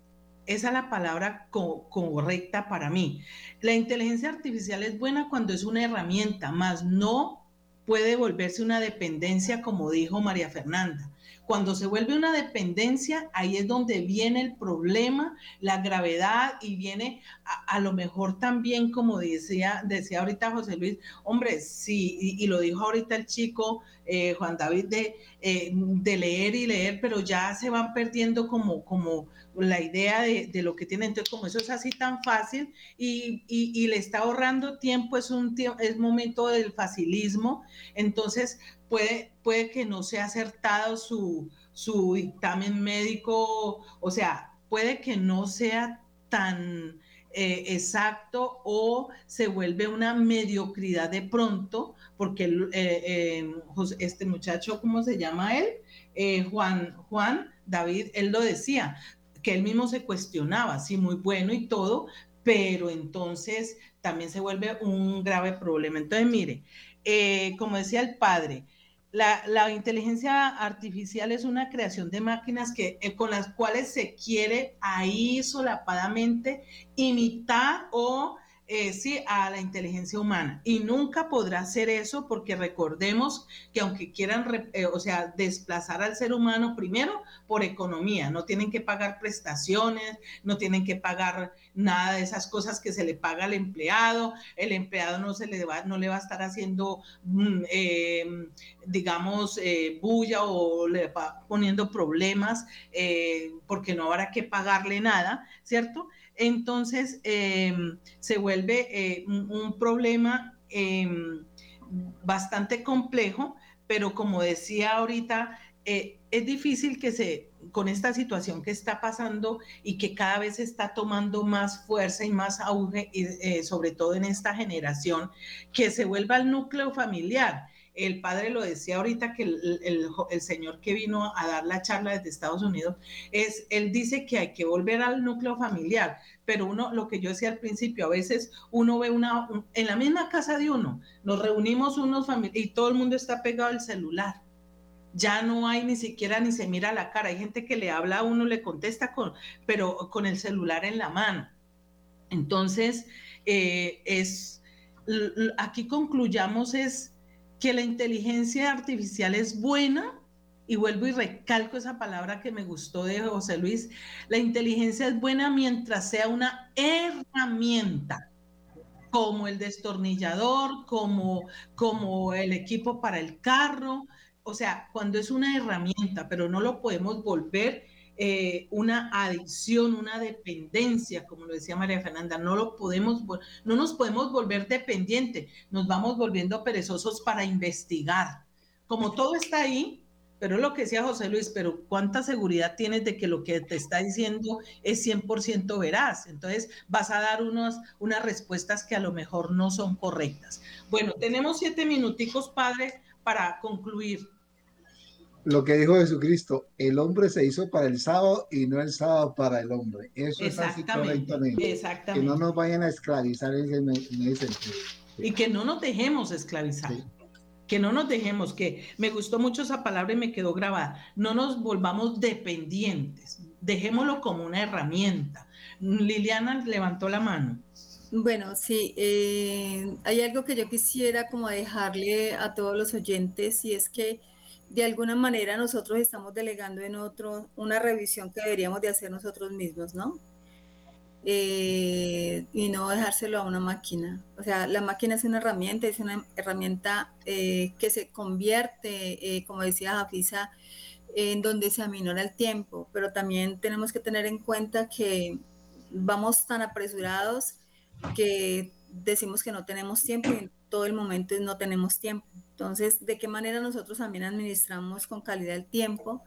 Esa es la palabra correcta para mí. La inteligencia artificial es buena cuando es una herramienta, más no puede volverse una dependencia, como dijo María Fernanda. Cuando se vuelve una dependencia, ahí es donde viene el problema, la gravedad y viene a, lo mejor también, como decía, decía ahorita José Luis, hombre, sí, y, lo dijo ahorita el chico eh, Juan David, de, eh, de leer y leer, pero ya se van perdiendo como, como la idea de, lo que tiene. Entonces, como eso es así tan fácil y, le está ahorrando tiempo, es un es momento del facilismo, entonces puede, puede que no sea acertado su, su dictamen médico, o sea, puede que no sea tan eh, exacto o se vuelve una mediocridad de pronto, porque eh, este muchacho, ¿cómo se llama él? Juan, Juan David, él lo decía, que él mismo se cuestionaba, sí, muy bueno y todo, pero entonces también se vuelve un grave problema. Entonces, mire, como decía el padre, la, inteligencia artificial es una creación de máquinas que, eh, con las cuales se quiere ahí solapadamente imitar o eh, sí, a la inteligencia humana. Y nunca podrá hacer eso porque recordemos que aunque quieran, eh, o sea, desplazar al ser humano primero por economía, no tienen que pagar prestaciones, no tienen que pagar nada de esas cosas que se le paga al empleado, el empleado no, se le, va, no le va a estar haciendo, mm, em, digamos, eh, bulla o le va poniendo problemas porque no habrá que pagarle nada, ¿cierto? Entonces em, se vuelve eh, un, problema em, bastante complejo, pero como decía ahorita, eh, es difícil que se, con esta situación que está pasando y que cada vez está tomando más fuerza y más auge, eh, sobre todo en esta generación, que se vuelva el núcleo familiar el padre lo decía ahorita que el, señor que vino a dar la charla desde Estados Unidos, es, él dice que hay que volver al núcleo familiar, pero uno, lo que yo decía al principio, a veces uno ve una, en la misma casa de uno, nos reunimos unos familiares y todo el mundo está pegado al celular. Ya no hay ni siquiera ni se mira la cara. Hay gente que le habla a uno, le contesta con, pero con el celular en la mano. Entonces, eh, es, aquí concluyamos es que la inteligencia artificial es buena, y vuelvo y recalco esa palabra que me gustó de José Luis, la inteligencia es buena mientras sea una herramienta, como el destornillador, como, como el equipo para el carro, o sea, cuando es una herramienta, pero no lo podemos volver eh, una adicción, una dependencia, como lo decía María Fernanda, no lo podemos, no nos podemos volver dependientes, nos vamos volviendo perezosos para investigar. Como todo está ahí, pero lo que decía José Luis, pero ¿cuánta seguridad tienes de que lo que te está diciendo es 100% veraz? Entonces vas a dar unos, unas respuestas que a lo mejor no son correctas. Bueno, tenemos siete minuticos, padre, para concluir lo que dijo Jesucristo, el hombre se hizo para el sábado y no el sábado para el hombre. Eso es así correctamente. Exactamente. Que no nos vayan a esclavizar en ese, sentido. Y que no nos dejemos esclavizar. Que no nos dejemos, que me gustó mucho esa palabra y me quedó grabada. No nos volvamos dependientes. Dejémoslo como una herramienta. Liliana levantó la mano. Bueno, sí, eh, hay algo que yo quisiera como dejarle a todos los oyentes y es que de alguna manera nosotros estamos delegando en otro una revisión que deberíamos de hacer nosotros mismos, ¿no? Eh, y no dejárselo a una máquina. O sea, la máquina es una herramienta, es una herramienta eh, que se convierte, eh, como decía Jafisa, en donde se aminora el tiempo, pero también tenemos que tener en cuenta que vamos tan apresurados que decimos que no tenemos tiempo y en todo el momento no tenemos tiempo. Entonces, ¿de qué manera nosotros también administramos con calidad el tiempo?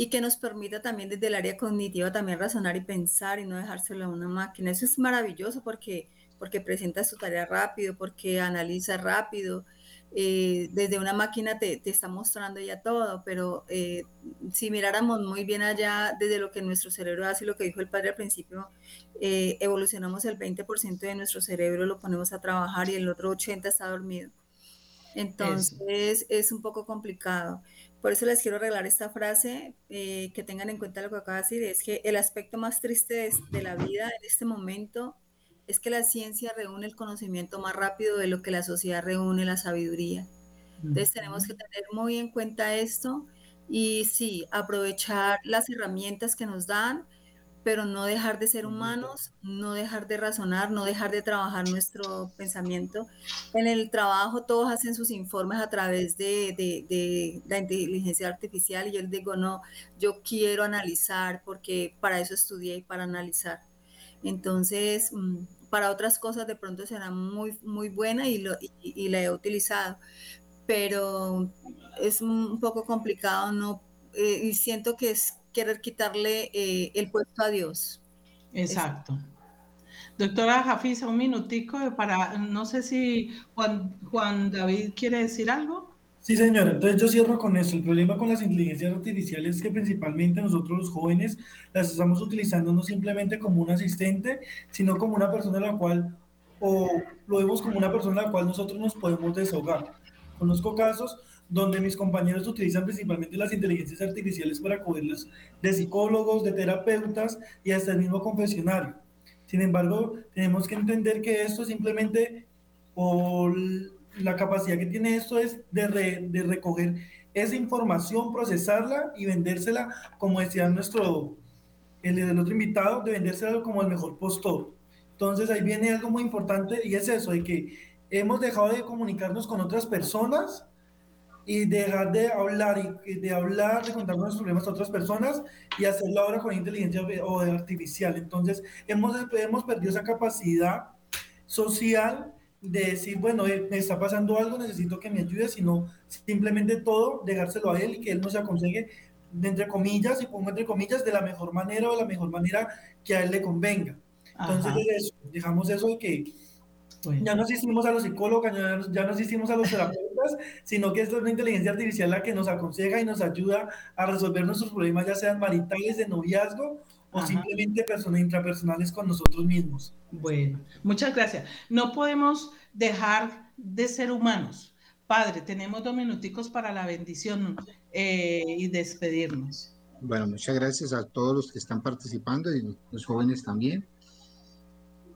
y que nos permita también desde el área cognitiva también razonar y pensar y no dejárselo a una máquina. Eso es maravilloso porque, porque presenta su tarea rápido, porque analiza rápido. Eh, desde una máquina te, te, está mostrando ya todo, pero eh, si miráramos muy bien allá desde lo que nuestro cerebro hace, lo que dijo el padre al principio, eh, evolucionamos el 20% de nuestro cerebro, lo ponemos a trabajar y el otro 80% está dormido. Entonces es un poco complicado. Por eso les quiero regalar esta frase, eh, que tengan en cuenta lo que acabo de decir, es que el aspecto más triste de, la vida en este momento es que la ciencia reúne el conocimiento más rápido de lo que la sociedad reúne la sabiduría. Entonces tenemos que tener muy en cuenta esto y sí, aprovechar las herramientas que nos dan, pero no dejar de ser humanos, no dejar de razonar, no dejar de trabajar nuestro pensamiento. En el trabajo todos hacen sus informes a través de, de, la inteligencia artificial y yo les digo, no, yo quiero analizar porque para eso estudié y para analizar. Entonces, mm, para otras cosas de pronto será muy, muy buena y, lo, y, la he utilizado, pero es un poco complicado, ¿no? Eh, y siento que es querer quitarle eh, el puesto a Dios. Exacto. Doctora Jafisa, un minutico para, no sé si Juan, Juan David quiere decir algo. Sí, señora. Entonces yo cierro con eso. El problema con las inteligencias artificiales es que principalmente nosotros los jóvenes las estamos utilizando no simplemente como un asistente, sino como una persona a la cual, o lo vemos como una persona a la cual nosotros nos podemos desahogar. Conozco casos donde mis compañeros utilizan principalmente las inteligencias artificiales para cogerlas de psicólogos, de terapeutas y hasta el mismo confesionario. Sin embargo, tenemos que entender que esto simplemente, o la capacidad que tiene esto es de, de recoger esa información, procesarla y vendérsela, como decía nuestro, el, el otro invitado, de vendérsela como el mejor postor. Entonces ahí viene algo muy importante y es eso, de que hemos dejado de comunicarnos con otras personas y dejar de hablar y de hablar, de contar nuestros problemas a otras personas y hacerlo ahora con inteligencia o artificial. Entonces, hemos, hemos perdido esa capacidad social de decir, bueno, eh, me está pasando algo, necesito que me ayude, sino simplemente todo, dejárselo a él y que él nos aconseje, de entre comillas, y pongo entre comillas, de la mejor manera o de la mejor manera que a él le convenga. Entonces, dejamos eso de que ya no asistimos a los psicólogos, ya, no asistimos a los terapeutas, sino que es una inteligencia artificial la que nos aconseja y nos ayuda a resolver nuestros problemas, ya sean maritales, de noviazgo o simplemente personas intrapersonales con nosotros mismos. Bueno, muchas gracias. No podemos dejar de ser humanos. Padre, tenemos dos minuticos para la bendición eh, y despedirnos. Bueno, muchas gracias a todos los que están participando y los jóvenes también.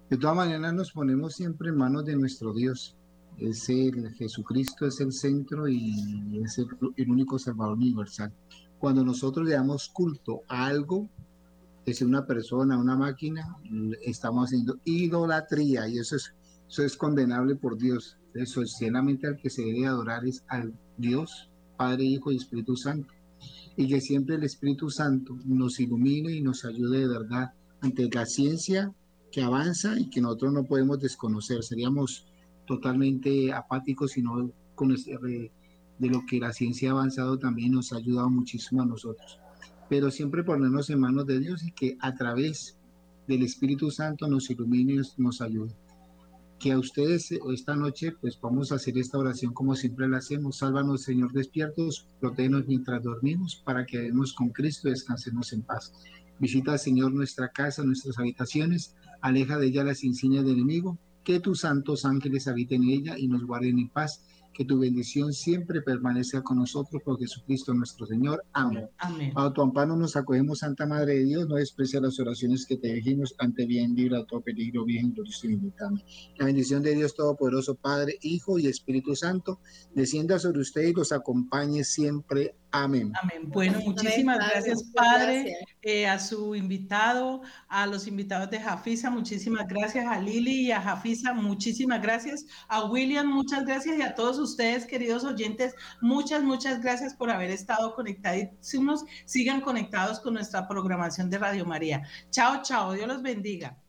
De todas maneras nos ponemos siempre en manos de nuestro Dios. Es el Jesucristo es el centro y es el, único Salvador universal. Cuando nosotros le damos culto a algo, es una persona, una máquina, estamos haciendo idolatría y eso es, eso es condenable por Dios. Eso es solamente al que se debe adorar es al Dios, Padre, Hijo y Espíritu Santo. Y que siempre el Espíritu Santo nos ilumine y nos ayude de verdad ante la ciencia que avanza y que nosotros no podemos desconocer. Seríamos totalmente apáticos si no conocer de, lo que la ciencia ha avanzado también nos ha ayudado muchísimo a nosotros. Pero siempre ponernos en manos de Dios y que a través del Espíritu Santo nos ilumine nos ayude. Que a ustedes esta noche pues vamos a hacer esta oración como siempre la hacemos. Sálvanos Señor despiertos, protégenos mientras dormimos para que demos con Cristo y descansemos en paz. Visita Señor nuestra casa, nuestras habitaciones aleja de ella las insignias del enemigo, que tus santos ángeles habiten en ella y nos guarden en paz que tu bendición siempre permanezca con nosotros por Jesucristo nuestro Señor. Amén. Amén. A tu amparo nos acogemos, Santa Madre de Dios, no desprecia las oraciones que te dijimos, ante bien, libra a todo peligro, bien, glorioso y La bendición de Dios Todopoderoso, Padre, Hijo y Espíritu Santo, descienda sobre usted y los acompañe siempre. Amén. Amén. Bueno, muchísimas gracias, Padre, eh, a su invitado, a los invitados de Jafisa, muchísimas gracias, a Lili y a Jafisa, muchísimas gracias, a William, muchas gracias y a todos ustedes, queridos oyentes, muchas, muchas gracias por haber estado conectadísimos. Sigan conectados con nuestra programación de Radio María. Chao, chao, Dios los bendiga.